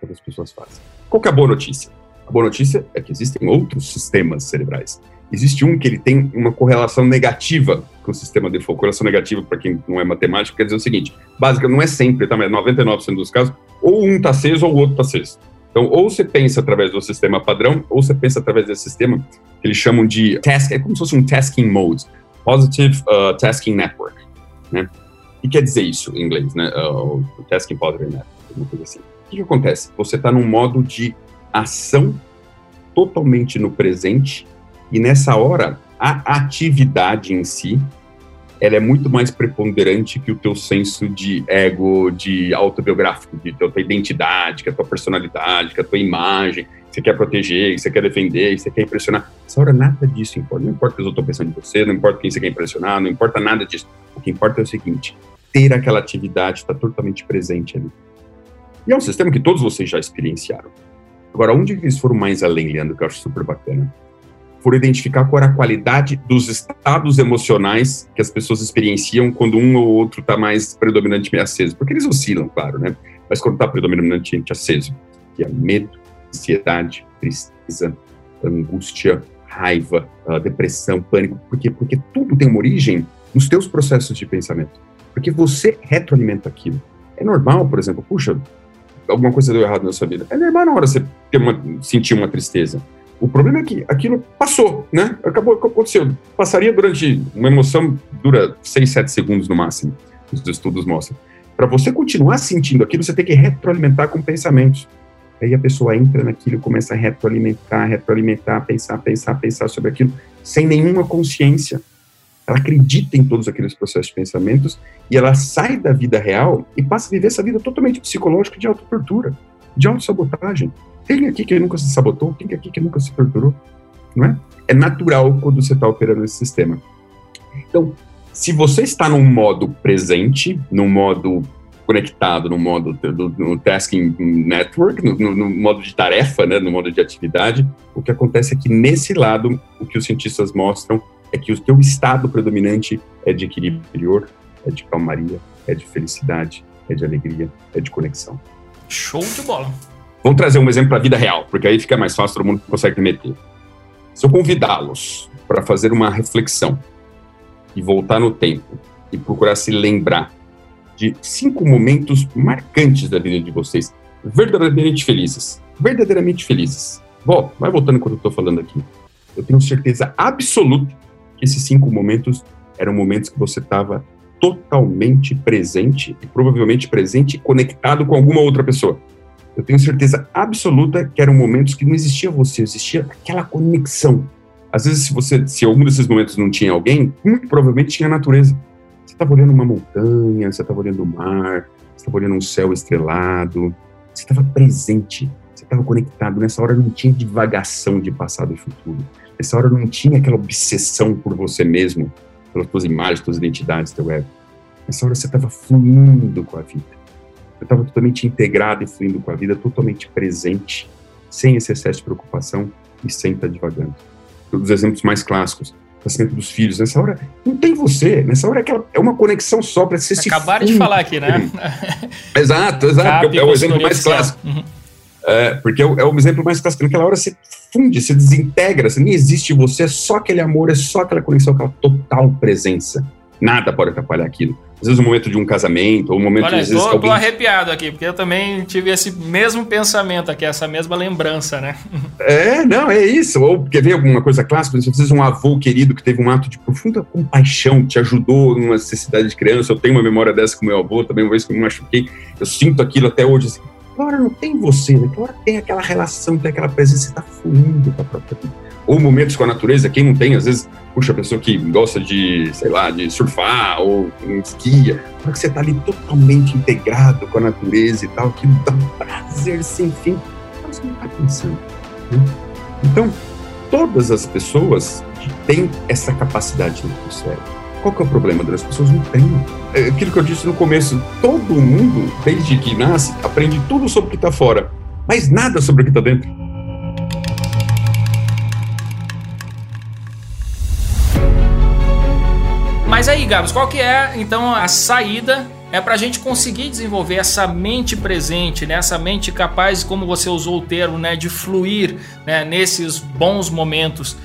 Que as pessoas fazem. Qual que é a boa notícia? Boa notícia é que existem outros sistemas cerebrais. Existe um que ele tem uma correlação negativa com o sistema de fogo. Correlação negativa, para quem não é matemático, quer dizer o seguinte: básica não é sempre, tá? Mas 99% dos casos, ou um está aceso ou o outro está aceso. Então, ou você pensa através do sistema padrão, ou você pensa através desse sistema que eles chamam de task, é como se fosse um tasking mode, Positive uh, Tasking Network, né? O que quer dizer isso em inglês, né? Uh, Tasking Positive Network, uma coisa assim. O que, que acontece? Você está num modo de ação totalmente no presente e nessa hora a atividade em si ela é muito mais preponderante que o teu senso de ego, de autobiográfico, de tua identidade, que a tua personalidade, que a tua imagem, que você quer proteger, que você quer defender, que você quer impressionar. Essa hora nada disso importa. Não importa o que eu estou pensando em você, não importa quem você quer impressionar, não importa nada disso. O que importa é o seguinte, ter aquela atividade está totalmente presente ali. E é um sistema que todos vocês já experienciaram. Agora, onde eles foram mais além, Leandro, que eu acho super bacana? por identificar qual era a qualidade dos estados emocionais que as pessoas experienciam quando um ou outro está mais predominantemente aceso. Porque eles oscilam, claro, né? Mas quando está predominantemente aceso, que é medo, ansiedade, tristeza, angústia, raiva, uh, depressão, pânico. Por quê? Porque tudo tem uma origem nos teus processos de pensamento. Porque você retroalimenta aquilo. É normal, por exemplo, puxa, alguma coisa deu errado na sua vida. É normal na hora você ter uma, sentir uma tristeza. O problema é que aquilo passou, né? Acabou, aconteceu. Passaria durante. Uma emoção dura 6, 7 segundos no máximo, os estudos mostram. Para você continuar sentindo aquilo, você tem que retroalimentar com pensamentos. Aí a pessoa entra naquilo, começa a retroalimentar, retroalimentar, pensar, pensar, pensar sobre aquilo, sem nenhuma consciência. Ela acredita em todos aqueles processos de pensamentos e ela sai da vida real e passa a viver essa vida totalmente psicológica de autotortura, de autossabotagem. Tem aqui que nunca se sabotou, tem aqui que nunca se torturou, não é? É natural quando você está operando esse sistema. Então, se você está num modo presente, num modo conectado, no modo do, no tasking network, no, no, no, modo de tarefa, né, no modo de atividade, o que acontece é que nesse lado, o que os cientistas mostram é que o teu estado predominante é de equilíbrio interior, é de calmaria, é de felicidade, é de alegria, é de conexão. Show de bola. Vamos trazer um exemplo para a vida real, porque aí fica mais fácil, todo mundo consegue meter. Se eu convidá-los para fazer uma reflexão e voltar no tempo e procurar se lembrar de cinco momentos marcantes da vida de vocês, verdadeiramente felizes, verdadeiramente felizes. Volta, vai voltando enquanto eu estou falando aqui. Eu tenho certeza absoluta esses cinco momentos eram momentos que você estava totalmente presente e provavelmente presente e conectado com alguma outra pessoa eu tenho certeza absoluta que eram momentos que não existia você, existia aquela conexão. Às vezes, se você, se algum desses momentos não tinha alguém, muito provavelmente tinha a natureza. Você estava olhando uma montanha, você estava olhando o mar, você estava olhando um céu estrelado, você estava presente, você estava conectado. Nessa hora não tinha divagação de passado e futuro. Nessa hora não tinha aquela obsessão por você mesmo, pelas suas imagens, suas identidades, teu ego. Nessa hora você estava fluindo com a vida eu estava totalmente integrado e fluindo com a vida, totalmente presente, sem esse excesso de preocupação e sem estar devagando. Um dos exemplos mais clássicos, o nascimento dos filhos. Nessa hora, não tem você. Nessa hora é, aquela, é uma conexão só para você Acabaram de falar aqui, né? exato, exato. é o exemplo mais clássico. Uhum. É, porque é o, é o, exemplo mais clássico. Naquela hora você funde, você desintegra, você nem existe você, é só aquele amor, é só aquela conexão, aquela total presença. Nada pode atrapalhar aquilo. Às vezes o momento de um casamento, ou o momento... Olha, às vezes, tô, alguém... tô arrepiado aqui, porque eu também tive esse mesmo pensamento aqui, essa mesma lembrança, né? É, não, é isso. Ou quer ver alguma coisa clássica? Às vezes um avô querido que teve um ato de profunda compaixão, te ajudou numa necessidade de criança. Eu tenho uma memória dessa com meu avô, também uma vez que eu me machuquei. Eu sinto aquilo até hoje, assim, Agora não tem você, né? Agora tem aquela relação, tem aquela presença, você está fluindo com a própria vida. Ou momentos com a natureza, quem não tem, às vezes, puxa, a pessoa que gosta de, sei lá, de surfar ou esquia, que você está ali totalmente integrado com a natureza e tal, que dá um prazer sem fim, você não está pensando. Né? Então, todas as pessoas têm essa capacidade no cérebro. Qual que é o problema das pessoas? Não têm. É aquilo que eu disse no começo, todo mundo, desde que nasce, aprende tudo sobre o que está fora, mas nada sobre o que está dentro. Mas aí, Gabs, qual que é, então, a saída é para a gente conseguir desenvolver essa mente presente, né? essa mente capaz, como você usou o termo, né? de fluir né? nesses bons momentos.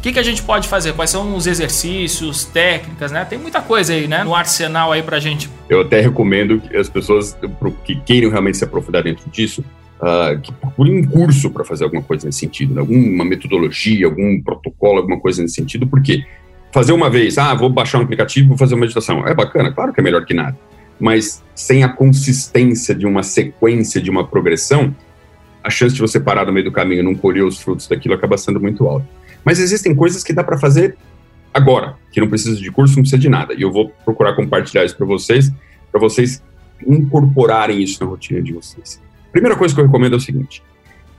O que, que a gente pode fazer? Quais são os exercícios, técnicas, né? Tem muita coisa aí, né? No arsenal aí pra gente. Eu até recomendo que as pessoas que queiram realmente se aprofundar dentro disso, uh, que procurem um curso para fazer alguma coisa nesse sentido, né? alguma metodologia, algum protocolo, alguma coisa nesse sentido, porque fazer uma vez, ah, vou baixar um aplicativo, vou fazer uma meditação, é bacana, claro que é melhor que nada, mas sem a consistência de uma sequência, de uma progressão, a chance de você parar no meio do caminho e não colher os frutos daquilo acaba sendo muito alta. Mas existem coisas que dá para fazer agora, que não precisa de curso, não precisa de nada. E eu vou procurar compartilhar isso para vocês, para vocês incorporarem isso na rotina de vocês. Primeira coisa que eu recomendo é o seguinte: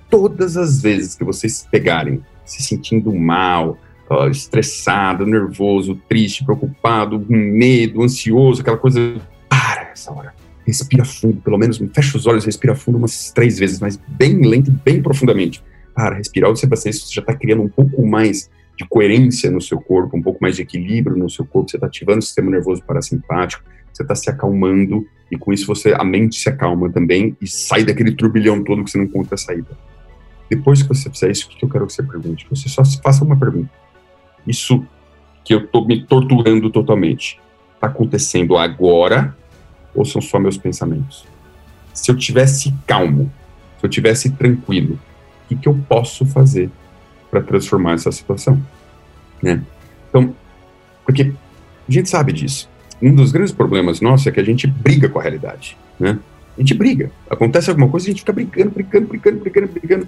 todas as vezes que vocês pegarem se sentindo mal, uh, estressado, nervoso, triste, preocupado, com medo, ansioso, aquela coisa, para essa hora. Respira fundo, pelo menos fecha os olhos, respira fundo umas três vezes, mas bem lento bem profundamente para respirar, fazer isso, você já está criando um pouco mais de coerência no seu corpo, um pouco mais de equilíbrio no seu corpo, você está ativando o sistema nervoso parasimpático, você está se acalmando e com isso você a mente se acalma também e sai daquele turbilhão todo que você não encontra a saída. Depois que você fizer isso, o que eu quero que você pergunte? Você só faça uma pergunta. Isso que eu estou me torturando totalmente, está acontecendo agora ou são só meus pensamentos? Se eu tivesse calmo, se eu tivesse tranquilo, que, que eu posso fazer para transformar essa situação, né? Então, porque a gente sabe disso. Um dos grandes problemas nossos é que a gente briga com a realidade, né? A gente briga. Acontece alguma coisa, a gente fica brigando, brigando, brigando, brigando, brigando.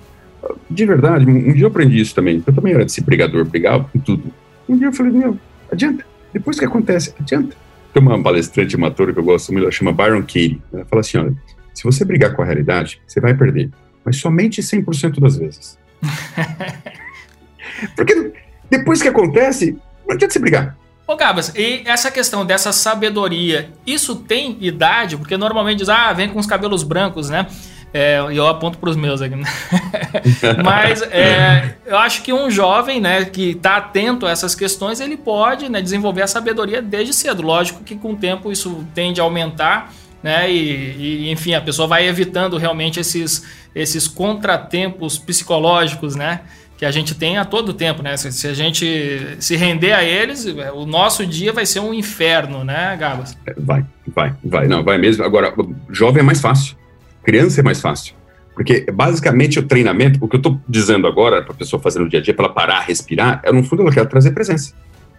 De verdade, um dia eu aprendi isso também. Eu também era desse brigador, brigava com tudo. Um dia eu falei, meu, adianta. Depois que acontece, adianta. Tem uma palestrante, uma que eu gosto muito, ela chama Byron Katie. Ela fala assim, olha, se você brigar com a realidade, você vai perder mas somente 100% das vezes. Porque depois que acontece, não adianta se brigar. Ô Gabas, e essa questão dessa sabedoria, isso tem idade? Porque normalmente diz, ah, vem com os cabelos brancos, né? É, e eu aponto para os meus aqui. Mas é, eu acho que um jovem né, que está atento a essas questões, ele pode né, desenvolver a sabedoria desde cedo. Lógico que com o tempo isso tende a aumentar, né? E, e, enfim, a pessoa vai evitando realmente esses, esses contratempos psicológicos, né? Que a gente tem a todo tempo, né? Se, se, a gente se render a eles, o nosso dia vai ser um inferno, né, Gabas? É, vai, vai, vai. Não, vai mesmo. Agora, jovem é mais fácil. Criança é mais fácil. Porque basicamente o treinamento, o que eu estou dizendo agora para a pessoa fazer no dia a dia, para ela parar, respirar, é no fundo ela quer trazer presença.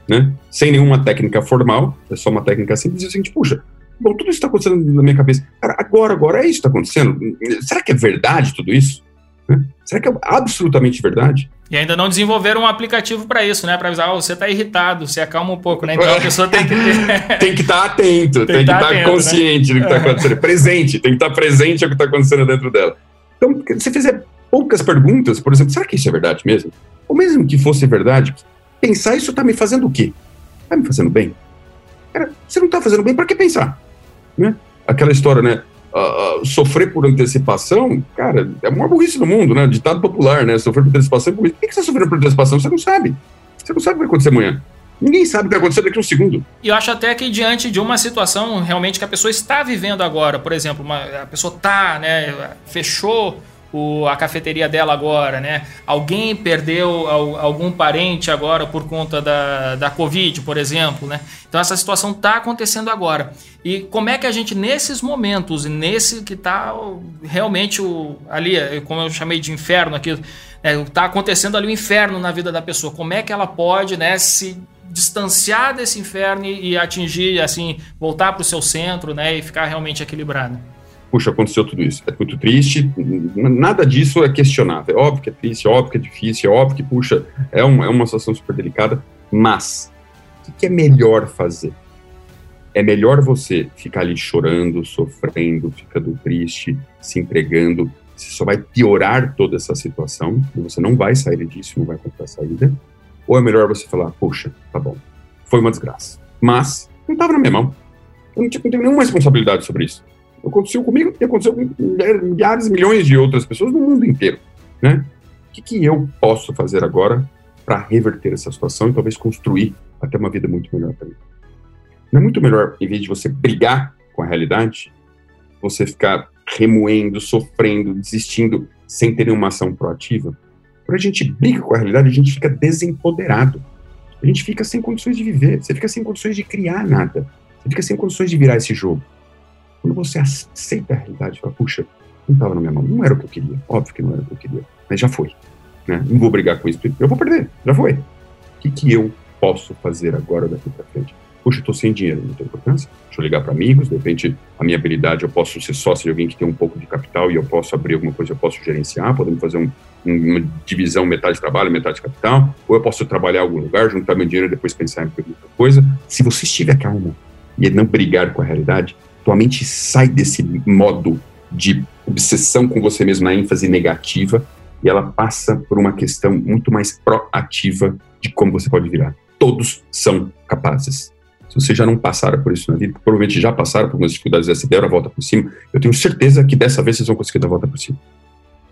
Né? Sem nenhuma técnica formal, é só uma técnica simples, e a gente, puxa, Bom, tudo isso está acontecendo na minha cabeça. Cara, agora, agora é isso que está acontecendo. Será que é verdade tudo isso? Né? Será que é absolutamente verdade? E ainda não desenvolveram um aplicativo para isso, né? Para avisar, oh, você está irritado, você acalma um pouco, né? Então a pessoa tem que ter... tem que estar tá atento, tem, tem que estar tá, tá consciente né? do que está acontecendo, presente, tem que estar presente ao que está acontecendo dentro dela. Então, se fizer poucas perguntas, por exemplo, será que isso é verdade mesmo? Ou mesmo que fosse verdade, pensar isso está me fazendo o quê? Está me fazendo bem? Cara, você não está fazendo bem, para que pensar? Né? Aquela história, né? Uh, sofrer por antecipação, cara, é uma burrice do mundo, né? Ditado popular, né? Sofrer por antecipação é burrice. Por que você está sofrendo por antecipação? Você não sabe. Você não sabe o que vai acontecer amanhã. Ninguém sabe o que vai acontecer daqui a um segundo. E eu acho até que diante de uma situação realmente que a pessoa está vivendo agora, por exemplo, uma, a pessoa está, né, fechou o, a cafeteria dela agora, né? Alguém perdeu algum parente agora por conta da, da Covid, por exemplo, né? Então essa situação está acontecendo agora. E como é que a gente, nesses momentos, nesse que está realmente o, ali, como eu chamei de inferno aqui, está né? acontecendo ali o inferno na vida da pessoa, como é que ela pode né, se distanciar desse inferno e atingir, assim, voltar para o seu centro né, e ficar realmente equilibrado? Puxa, aconteceu tudo isso. É muito triste, nada disso é questionável. É óbvio que é triste, é óbvio que é difícil, é óbvio que, puxa, é, um, é uma situação super delicada, mas o que é melhor fazer? É melhor você ficar ali chorando, sofrendo, ficando triste, se entregando. Você só vai piorar toda essa situação, você não vai sair disso, não vai encontrar saída. Ou é melhor você falar, poxa, tá bom, foi uma desgraça. Mas não estava na minha mão. Eu não, tinha, não tenho nenhuma responsabilidade sobre isso aconteceu comigo e aconteceu com milhares milhões de outras pessoas no mundo inteiro, né? O que, que eu posso fazer agora para reverter essa situação e talvez construir até uma vida muito melhor para mim? Não é muito melhor, em vez de você brigar com a realidade, você ficar remoendo, sofrendo, desistindo, sem ter nenhuma ação proativa? Quando a gente briga com a realidade, a gente fica desempoderado. A gente fica sem condições de viver, você fica sem condições de criar nada, você fica sem condições de virar esse jogo. Quando você aceita a realidade, fala, puxa, não estava na minha mão, não era o que eu queria, óbvio que não era o que eu queria, mas já foi. Né? Não vou brigar com isso, eu vou perder, já foi. O que, que eu posso fazer agora daqui para frente? Puxa, estou sem dinheiro, não tem importância. Deixa eu ligar para amigos, de repente a minha habilidade, eu posso ser sócio de alguém que tem um pouco de capital e eu posso abrir alguma coisa, eu posso gerenciar, podemos fazer um, uma divisão, metade de trabalho, metade de capital, ou eu posso trabalhar em algum lugar, juntar meu dinheiro e depois pensar em outra coisa. Se você estiver calmo e não brigar com a realidade, tua mente sai desse modo de obsessão com você mesmo, na ênfase negativa, e ela passa por uma questão muito mais proativa de como você pode virar. Todos são capazes. Se vocês já não passaram por isso na vida, provavelmente já passaram por algumas dificuldades dessa, deram a volta por cima, eu tenho certeza que dessa vez vocês vão conseguir dar a volta por cima.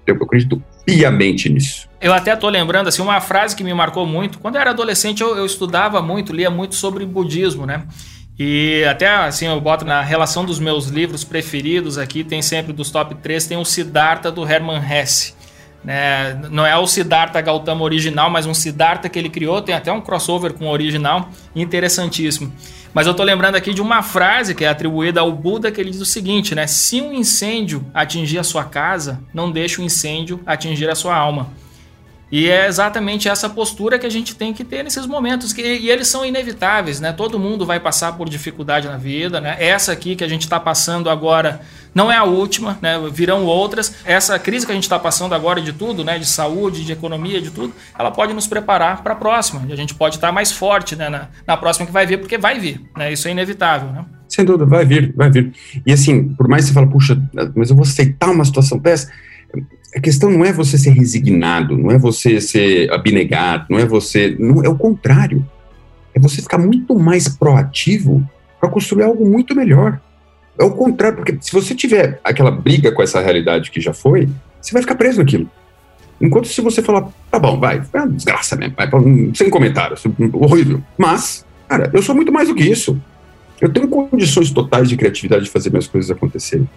Eu acredito piamente nisso. Eu até estou lembrando assim uma frase que me marcou muito. Quando eu era adolescente, eu, eu estudava muito, lia muito sobre budismo, né? E até assim, eu boto na relação dos meus livros preferidos aqui, tem sempre dos top 3, tem o Siddhartha do Hermann Hesse. Né? Não é o Siddhartha Gautama original, mas um Siddhartha que ele criou, tem até um crossover com o original, interessantíssimo. Mas eu tô lembrando aqui de uma frase que é atribuída ao Buda, que ele diz o seguinte, né? Se um incêndio atingir a sua casa, não deixe o incêndio atingir a sua alma. E é exatamente essa postura que a gente tem que ter nesses momentos, que, e eles são inevitáveis, né? Todo mundo vai passar por dificuldade na vida, né? Essa aqui que a gente está passando agora não é a última, né? Virão outras. Essa crise que a gente está passando agora de tudo, né? De saúde, de economia, de tudo, ela pode nos preparar para a próxima. A gente pode estar tá mais forte, né? Na, na próxima que vai vir, porque vai vir, né? Isso é inevitável, né? Sem dúvida, vai vir, vai vir. E assim, por mais que você fale, puxa, mas eu vou aceitar uma situação dessa a questão não é você ser resignado, não é você ser abnegado, não é você. Não, é o contrário. É você ficar muito mais proativo para construir algo muito melhor. É o contrário, porque se você tiver aquela briga com essa realidade que já foi, você vai ficar preso naquilo. Enquanto se você falar, tá bom, vai, é uma desgraça mesmo, vai, sem comentários, horrível. Mas, cara, eu sou muito mais do que isso. Eu tenho condições totais de criatividade de fazer minhas coisas acontecerem.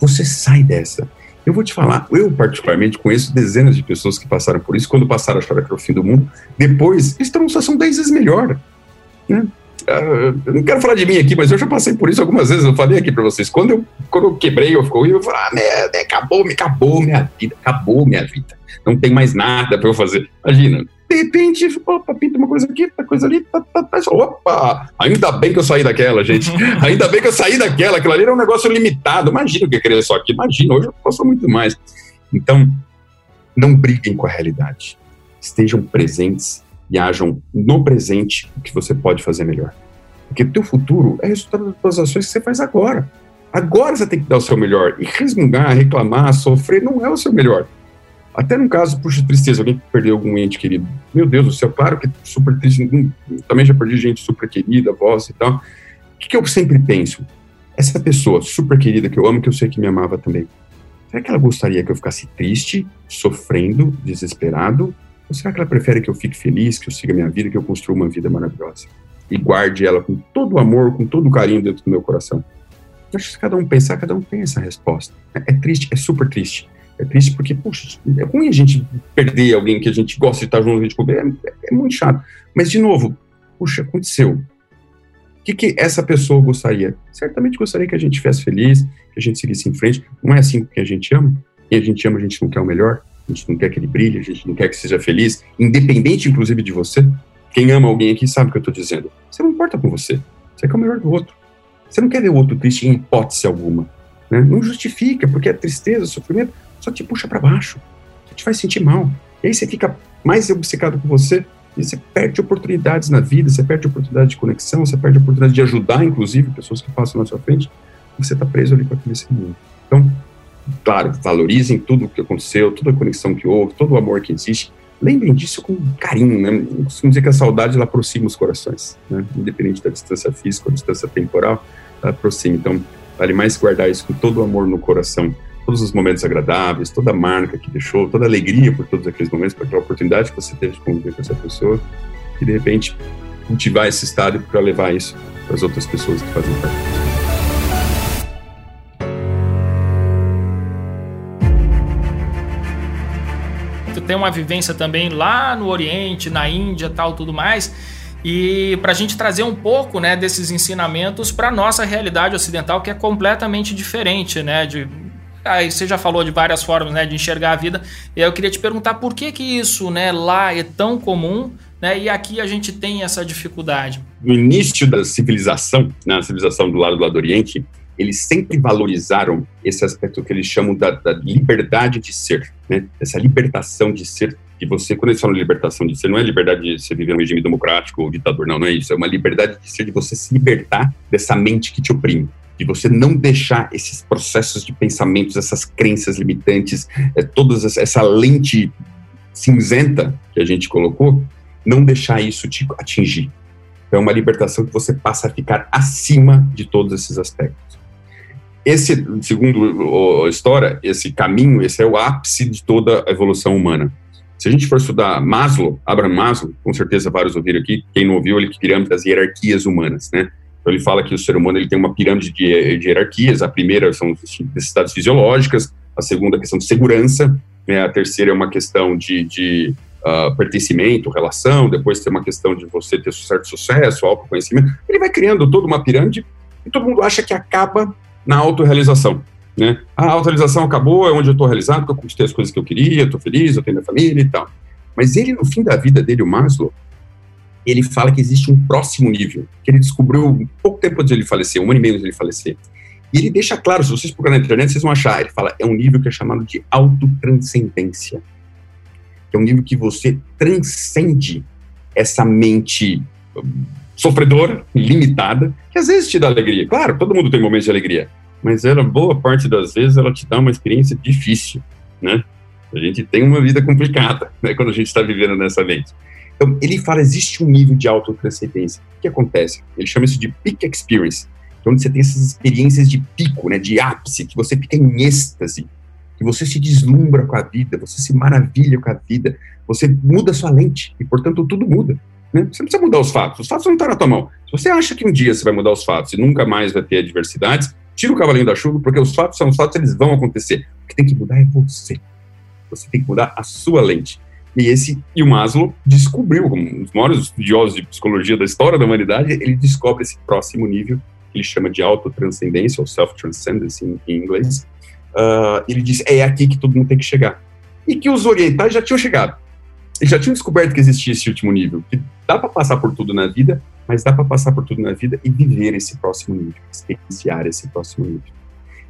Você sai dessa. Eu vou te falar, eu particularmente conheço dezenas de pessoas que passaram por isso, quando passaram a achar que era o fim do mundo, depois estão numa situação 10 vezes melhor. Né? Uh, eu não quero falar de mim aqui, mas eu já passei por isso algumas vezes, eu falei aqui para vocês. Quando eu, quando eu quebrei, eu ficou eu falei, ah, merda, acabou, acabou minha vida, acabou minha vida. Não tem mais nada para eu fazer. Imagina, de repente, opa, pinta uma coisa aqui, outra coisa ali, tá, tá, tá, opa, ainda bem que eu saí daquela, gente. ainda bem que eu saí daquela, aquilo ali era um negócio limitado. Imagina o que eu queria só aqui, imagina, hoje eu posso muito mais. Então, não briguem com a realidade. Estejam presentes e ajam no presente o que você pode fazer melhor. Porque o teu futuro é resultado das ações que você faz agora. Agora você tem que dar o seu melhor. E resmungar, reclamar, sofrer não é o seu melhor. Até no caso, puxa, tristeza, alguém que perdeu algum ente querido. Meu Deus do céu, claro que super triste. Também já perdi gente super querida, voz e tal. O que, que eu sempre penso? Essa pessoa super querida que eu amo, que eu sei que me amava também, será que ela gostaria que eu ficasse triste, sofrendo, desesperado? Ou será que ela prefere que eu fique feliz, que eu siga minha vida, que eu construa uma vida maravilhosa? E guarde ela com todo o amor, com todo o carinho dentro do meu coração? Acho que se cada um pensar, cada um tem essa resposta. É, é triste, é super triste É triste porque, puxa, é ruim a gente perder alguém que a gente gosta de estar junto, a gente é, é muito chato. Mas, de novo, puxa, aconteceu. O que, que essa pessoa gostaria? Certamente gostaria que a gente estivesse feliz, que a gente seguisse em frente. Não é assim que a gente ama? E a gente ama, a gente não quer o melhor, a gente não quer que ele brilhe, a gente não quer que seja feliz, independente, inclusive, de você. Quem ama alguém aqui sabe o que eu estou dizendo. Você não importa com você, você quer o melhor do outro. Você não quer ver o outro triste em hipótese alguma. Né? Não justifica, porque a tristeza, sofrimento, só te puxa para baixo, só te faz sentir mal. E aí você fica mais obcecado com você, e você perde oportunidades na vida, você perde oportunidade de conexão, você perde oportunidade de ajudar, inclusive, pessoas que passam na sua frente, você está preso ali com aquele mundo. Então, claro, valorizem tudo o que aconteceu, toda a conexão que houve, todo o amor que existe. Lembrem disso com carinho, né? Costumo dizer que a saudade ela aproxima os corações, né? Independente da distância física ou distância temporal, ela aproxima. Então, vale mais guardar isso com todo o amor no coração, todos os momentos agradáveis, toda a marca que deixou, toda a alegria por todos aqueles momentos, por aquela oportunidade que você teve de conviver com essa pessoa, e de repente cultivar esse estado para levar isso para as outras pessoas que fazem parte. tem uma vivência também lá no Oriente, na Índia, tal, tudo mais. E para a gente trazer um pouco né, desses ensinamentos para nossa realidade ocidental, que é completamente diferente, né? De, aí você já falou de várias formas né, de enxergar a vida. Eu queria te perguntar por que, que isso né, lá é tão comum né, e aqui a gente tem essa dificuldade. No início da civilização, na civilização do lado do lado Oriente, eles sempre valorizaram esse aspecto que eles chamam da, da liberdade de ser, né? Essa libertação de ser que você, quando eles falam libertação de ser, não é liberdade de você viver um regime democrático ou ditador, não, não é isso. É uma liberdade de ser, de você se libertar dessa mente que te oprime, de você não deixar esses processos de pensamentos, essas crenças limitantes, é, toda essa lente cinzenta que a gente colocou, não deixar isso te atingir. É uma libertação que você passa a ficar acima de todos esses aspectos. Esse, segundo a história, esse caminho, esse é o ápice de toda a evolução humana. Se a gente for estudar Maslow, Abraham Maslow, com certeza vários ouviram aqui, quem não ouviu, ele pirâmide das hierarquias humanas, né? Então ele fala que o ser humano ele tem uma pirâmide de, de hierarquias, a primeira são necessidades fisiológicas, a segunda é a questão de segurança, né? a terceira é uma questão de, de uh, pertencimento, relação, depois tem uma questão de você ter certo sucesso, autoconhecimento, ele vai criando toda uma pirâmide e todo mundo acha que acaba na autorrealização. Né? A autorrealização acabou, é onde eu estou realizado, porque eu conquistei as coisas que eu queria, estou feliz, eu tenho minha família e tal. Mas ele, no fim da vida dele, o Maslow, ele fala que existe um próximo nível, que ele descobriu pouco tempo antes de ele falecer, um ano e meio antes de ele falecer. E ele deixa claro, se vocês procurarem na internet, vocês vão achar, ele fala, é um nível que é chamado de autotranscendência. É um nível que você transcende essa mente sofredora, limitada, que às vezes te dá alegria. Claro, todo mundo tem momentos de alegria, mas ela, boa parte das vezes, ela te dá uma experiência difícil, né? A gente tem uma vida complicada, né, quando a gente está vivendo nessa mente. Então, ele fala, existe um nível de autotranscendência. O que acontece? Ele chama isso de peak experience, é onde você tem essas experiências de pico, né, de ápice, que você fica em êxtase, que você se deslumbra com a vida, você se maravilha com a vida, você muda sua lente, e, portanto, tudo muda. Né? Você não precisa mudar os fatos, os fatos não estão na tua mão. Se você acha que um dia você vai mudar os fatos e nunca mais vai ter adversidades, tira o cavalinho da chuva, porque os fatos são os fatos, eles vão acontecer. O que tem que mudar é você. Você tem que mudar a sua lente. E esse e o Maslow descobriu, como um dos maiores estudiosos de psicologia da história da humanidade, ele descobre esse próximo nível que ele chama de autotranscendência ou self-transcendence em, em, inglês. Uh, ele diz é aqui que todo mundo tem que chegar. E que os orientais já tinham chegado eles já tinham descoberto que existia esse último nível, que dá para passar por tudo na vida, mas dá para passar por tudo na vida e viver esse próximo nível, experienciar esse próximo nível.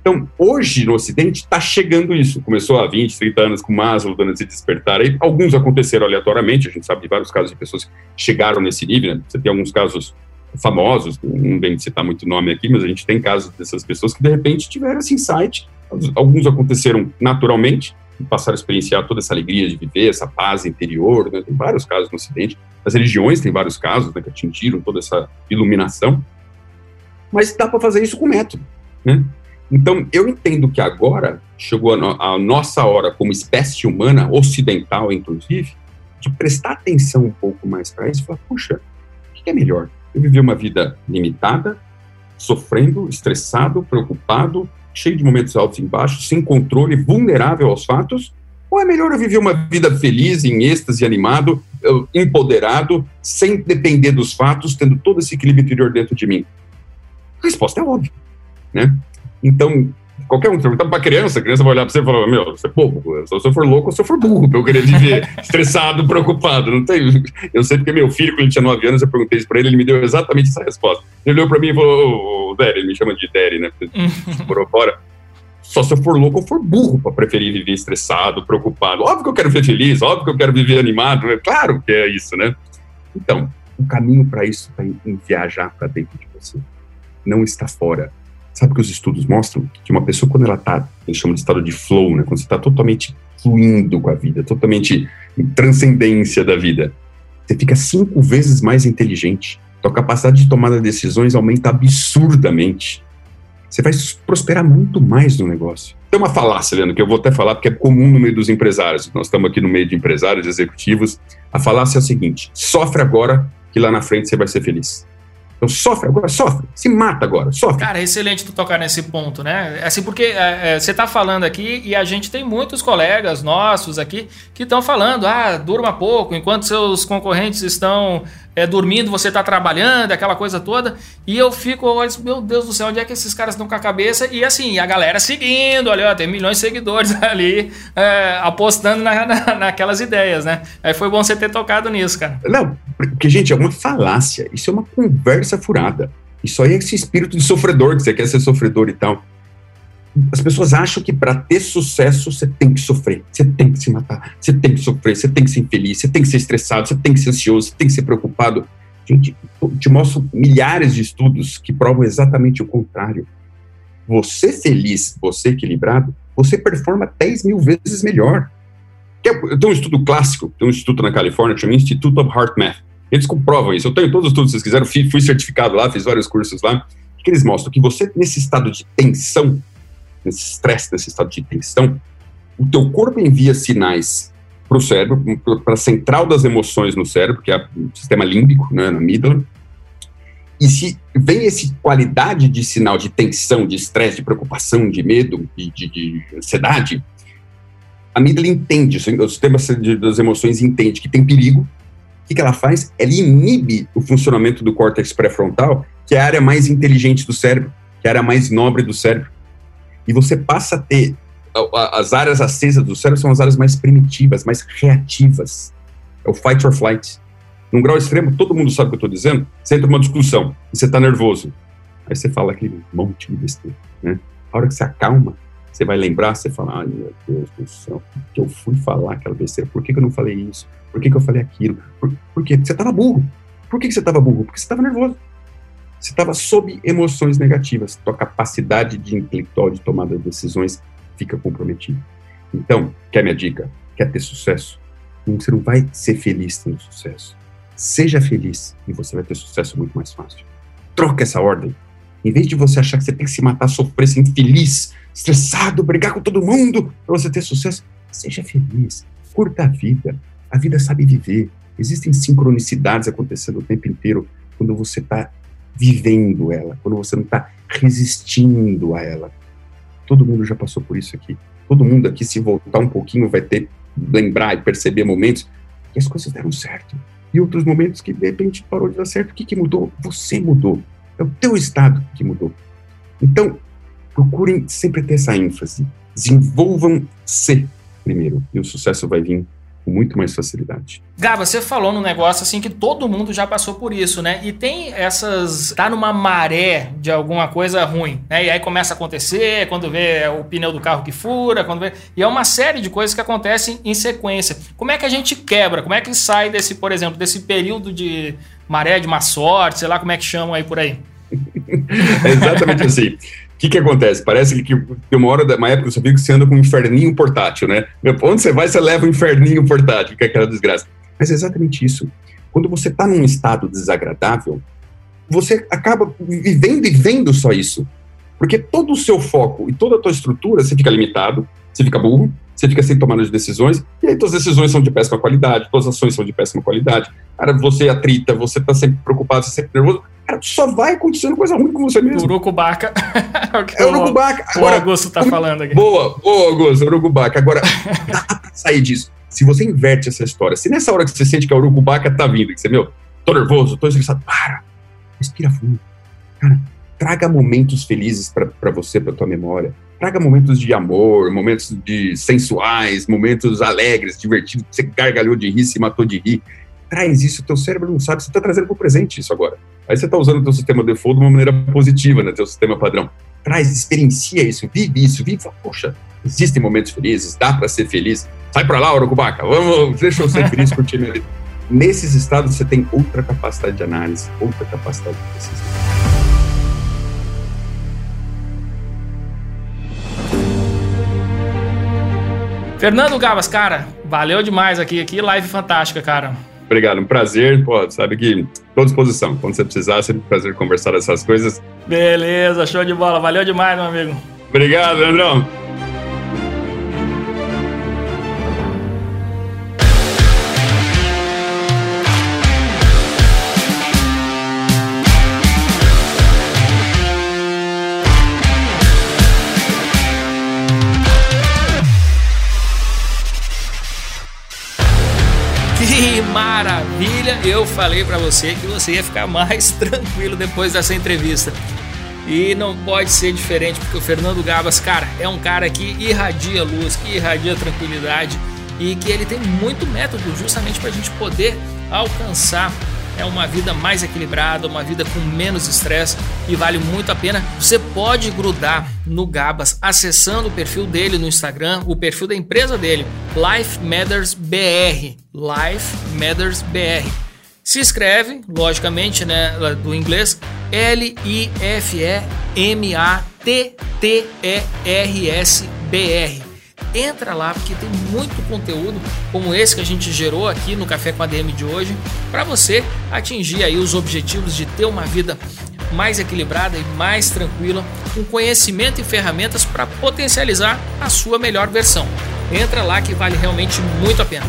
Então, hoje no Ocidente está chegando isso. Começou há 20, 30 anos com Maslow dando esse despertar aí. Alguns aconteceram aleatoriamente, a gente sabe de vários casos de pessoas que chegaram nesse nível. Né? Você tem alguns casos famosos, não vem citar muito nome aqui, mas a gente tem casos dessas pessoas que de repente tiveram esse insight. Alguns aconteceram naturalmente, passaram a experienciar toda essa alegria de viver, essa paz interior, né? tem vários casos no Ocidente, as religiões têm vários casos né, que atingiram toda essa iluminação, mas dá para fazer isso com método, né? Então, eu entendo que agora chegou a, no, a nossa hora, como espécie humana, ocidental inclusive, de prestar atenção um pouco mais para isso e falar, puxa, o que é melhor? Eu viver uma vida limitada, sofrendo, estressado, preocupado, cheio de momentos altos e baixos, sem controle, vulnerável aos fatos? Ou é melhor eu viver uma vida feliz, em êxtase, animado, empoderado, sem depender dos fatos, tendo todo esse equilíbrio interior dentro de mim? A resposta é óbvia, né? Então, qualquer um, perguntar para criança, a criança vai olhar para você e falar, meu, você é bobo, se eu for louco ou se eu for burro, para eu querer viver estressado, preocupado, não tem, eu sei porque meu filho, quando ele tinha 9 anos, eu perguntei isso para ele, ele me deu exatamente essa resposta, ele olhou para mim e falou, ô, Derry, ele me chama de Derry, né, por fora, só se eu for louco ou for burro para preferir viver estressado, preocupado, óbvio que eu quero viver feliz, óbvio que eu quero viver animado, é claro que é isso, né, então, o caminho para isso está em, em viajar para dentro de você, não está fora, Sabe que os estudos mostram que uma pessoa, quando ela está, eles chamam de estado de flow, né? Quando você está totalmente fluindo com a vida, totalmente em transcendência da vida, você fica cinco vezes mais inteligente. Tua capacidade de tomada de decisões aumenta absurdamente. Você vai prosperar muito mais no negócio. Tem uma falácia, Leandro, que eu vou até falar porque é comum no meio dos empresários. Nós estamos aqui no meio de empresários, executivos. A falácia é o seguinte: sofre agora que lá na frente você vai ser feliz. Então sofre agora, sofre, se mata agora, sofre. Cara, excelente tu tocar nesse ponto, né? Assim, porque é, é, você está falando aqui e a gente tem muitos colegas nossos aqui que estão falando, ah, durma pouco, enquanto seus concorrentes estão é, dormindo, você está trabalhando, aquela coisa toda. E eu fico, olha, meu Deus do céu, onde é que esses caras estão com a cabeça? E assim, a galera seguindo, olha, ó, tem milhões de seguidores ali é, apostando na, na, naquelas ideias, né? Aí foi bom você ter tocado nisso, cara. Não, porque, gente, é uma falácia, isso é uma conversa furada. Isso aí é esse espírito de sofredor, que você quer ser sofredor e tal. As pessoas acham que para ter sucesso você tem que sofrer, você tem que se matar, você tem que sofrer, você tem que ser infeliz, você tem que ser estressado, você tem que ser ansioso, você tem que ser preocupado. Gente, te mostro milhares de estudos que provam exatamente o contrário. Você feliz, você equilibrado, você performa 10 mil vezes melhor. Eu tenho um estudo clássico, tem um instituto na Califórnia, chama Institute of Heart Math. Eles comprovam isso. Eu tenho todos os estudos, se vocês quiserem, fui certificado lá, fiz vários cursos lá. Que eles mostram que você, nesse estado de tensão, nesse estresse, nesse estado de tensão, o teu corpo envia sinais para o cérebro, para a central das emoções no cérebro, que é o sistema límbico, né, na amígdala. E se vem essa qualidade de sinal de tensão, de estresse, de preocupação, de medo, de, de, de ansiedade, a amígdala entende, o sistema das emoções entende que tem perigo. O que, que ela faz? Ela inibe o funcionamento do córtex pré-frontal, que é a área mais inteligente do cérebro, que é a área mais nobre do cérebro e você passa a ter as áreas acesas do cérebro são as áreas mais primitivas, mais reativas. É o fight or flight. Num grau extremo, todo mundo sabe o que eu estou dizendo. Você entra numa discussão e você está nervoso. Aí você fala aquele monte de besteira. Né? A hora que você acalma, você vai lembrar, você fala, ai meu Deus do céu, que eu fui falar aquela besteira? Por que, que eu não falei isso? Por que, que eu falei aquilo? Por, por quê? Porque você estava burro. Por que, que você estava burro? Porque você estava nervoso. Você estava sob emoções negativas, tua capacidade de intelectual de tomada de decisões fica comprometida. Então, quer minha dica? Quer ter sucesso? Você não vai ser feliz tendo sucesso. Seja feliz e você vai ter sucesso muito mais fácil. Troca essa ordem. Em vez de você achar que você tem que se matar, sofrer, ser infeliz, estressado, brigar com todo mundo para você ter sucesso, seja feliz. Curta a vida. A vida sabe viver. Existem sincronicidades acontecendo o tempo inteiro quando você está vivendo ela, quando você não está resistindo a ela. Todo mundo já passou por isso aqui. Todo mundo aqui, se voltar um pouquinho, vai ter lembrar e perceber momentos que as coisas deram certo. E outros momentos que, de repente, parou de dar certo. O que, que mudou? Você mudou. É o teu estado que mudou. Então, procurem sempre ter essa ênfase. Desenvolvam-se primeiro. E o sucesso vai vir com muito mais facilidade. Gaba, você falou num negócio assim que todo mundo já passou por isso, né? E tem essas. tá numa maré de alguma coisa ruim, né? E aí começa a acontecer, quando vê o pneu do carro que fura, quando vê. E é uma série de coisas que acontecem em sequência. Como é que a gente quebra? Como é que sai desse, por exemplo, desse período de maré de má sorte, sei lá como é que chamam aí por aí? é exatamente assim. O que, que acontece? Parece que tem uma hora, uma época eu sabia que você anda com um inferninho portátil, né? Onde você vai, você leva um inferninho portátil, que é aquela desgraça. Mas é exatamente isso. Quando você está num estado desagradável, você acaba vivendo e vendo só isso. Porque todo o seu foco e toda a tua estrutura, você fica limitado, você fica burro, você fica sem tomar as decisões, e aí todas as decisões são de péssima qualidade, todas as ações são de péssima qualidade. Cara, você atrita, você tá sempre preocupado, você sempre nervoso. Cara, só vai acontecendo coisa ruim com você mesmo. Urucubaca. é o Urucubaca. Agora, o Augusto tá falando aqui. Boa, boa, Augusto, Urucubaca. Agora, dá pra sair disso. Se você inverte essa história, se nessa hora que você sente que a Urucubaca tá vindo, que você, meu, tô nervoso, tô estressado, para, respira fundo. Cara, traga momentos felizes para você, para tua memória. Traga momentos de amor, momentos de sensuais, momentos alegres, divertidos, você gargalhou de rir, se matou de rir. Traz isso, teu cérebro não sabe, você está trazendo para o presente isso agora. Aí você está usando o teu sistema default de uma maneira positiva, né, teu sistema padrão. Traz, experiencia isso, vive isso, vive, poxa, existem momentos felizes, dá para ser feliz. Sai para lá, Orocubaca, vamos, deixa eu ser feliz curtir minha vida. Nesses estados você tem outra capacidade de análise, outra capacidade de decisão. Fernando Gabas, cara, valeu demais aqui, aqui live fantástica, cara. Obrigado, um prazer, pô, sabe que estou à disposição. Quando você precisar, sempre um prazer conversar dessas coisas. Beleza, show de bola, valeu demais, meu amigo. Obrigado, Leandrão. Eu falei para você que você ia ficar mais tranquilo depois dessa entrevista. E não pode ser diferente, porque o Fernando Gabas, cara, é um cara que irradia luz, que irradia tranquilidade e que ele tem muito método justamente para a gente poder alcançar é uma vida mais equilibrada, uma vida com menos estresse e vale muito a pena. Você pode grudar no Gabas acessando o perfil dele no Instagram, o perfil da empresa dele, Life Matters BR. Life Matters BR. Se escreve, logicamente, né, do inglês, L-I-F-E-M-A-T-T-E-R-S-B-R entra lá porque tem muito conteúdo como esse que a gente gerou aqui no Café com a DM de hoje para você atingir aí os objetivos de ter uma vida mais equilibrada e mais tranquila, com conhecimento e ferramentas para potencializar a sua melhor versão. Entra lá que vale realmente muito a pena.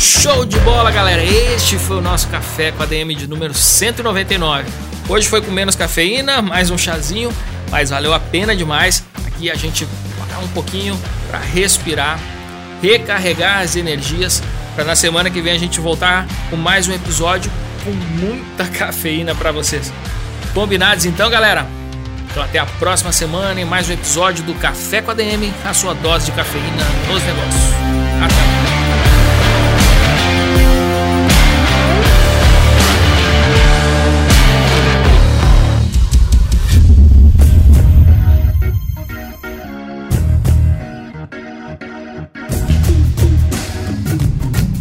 Show de bola, galera! Este foi o nosso café com a DM de número 199. Hoje foi com menos cafeína, mais um chazinho, mas valeu a pena demais aqui a gente parar um pouquinho para respirar, recarregar as energias, para na semana que vem a gente voltar com mais um episódio com muita cafeína para vocês. Combinados então, galera? Então até a próxima semana em mais um episódio do Café com a DM, a sua dose de cafeína nos negócios.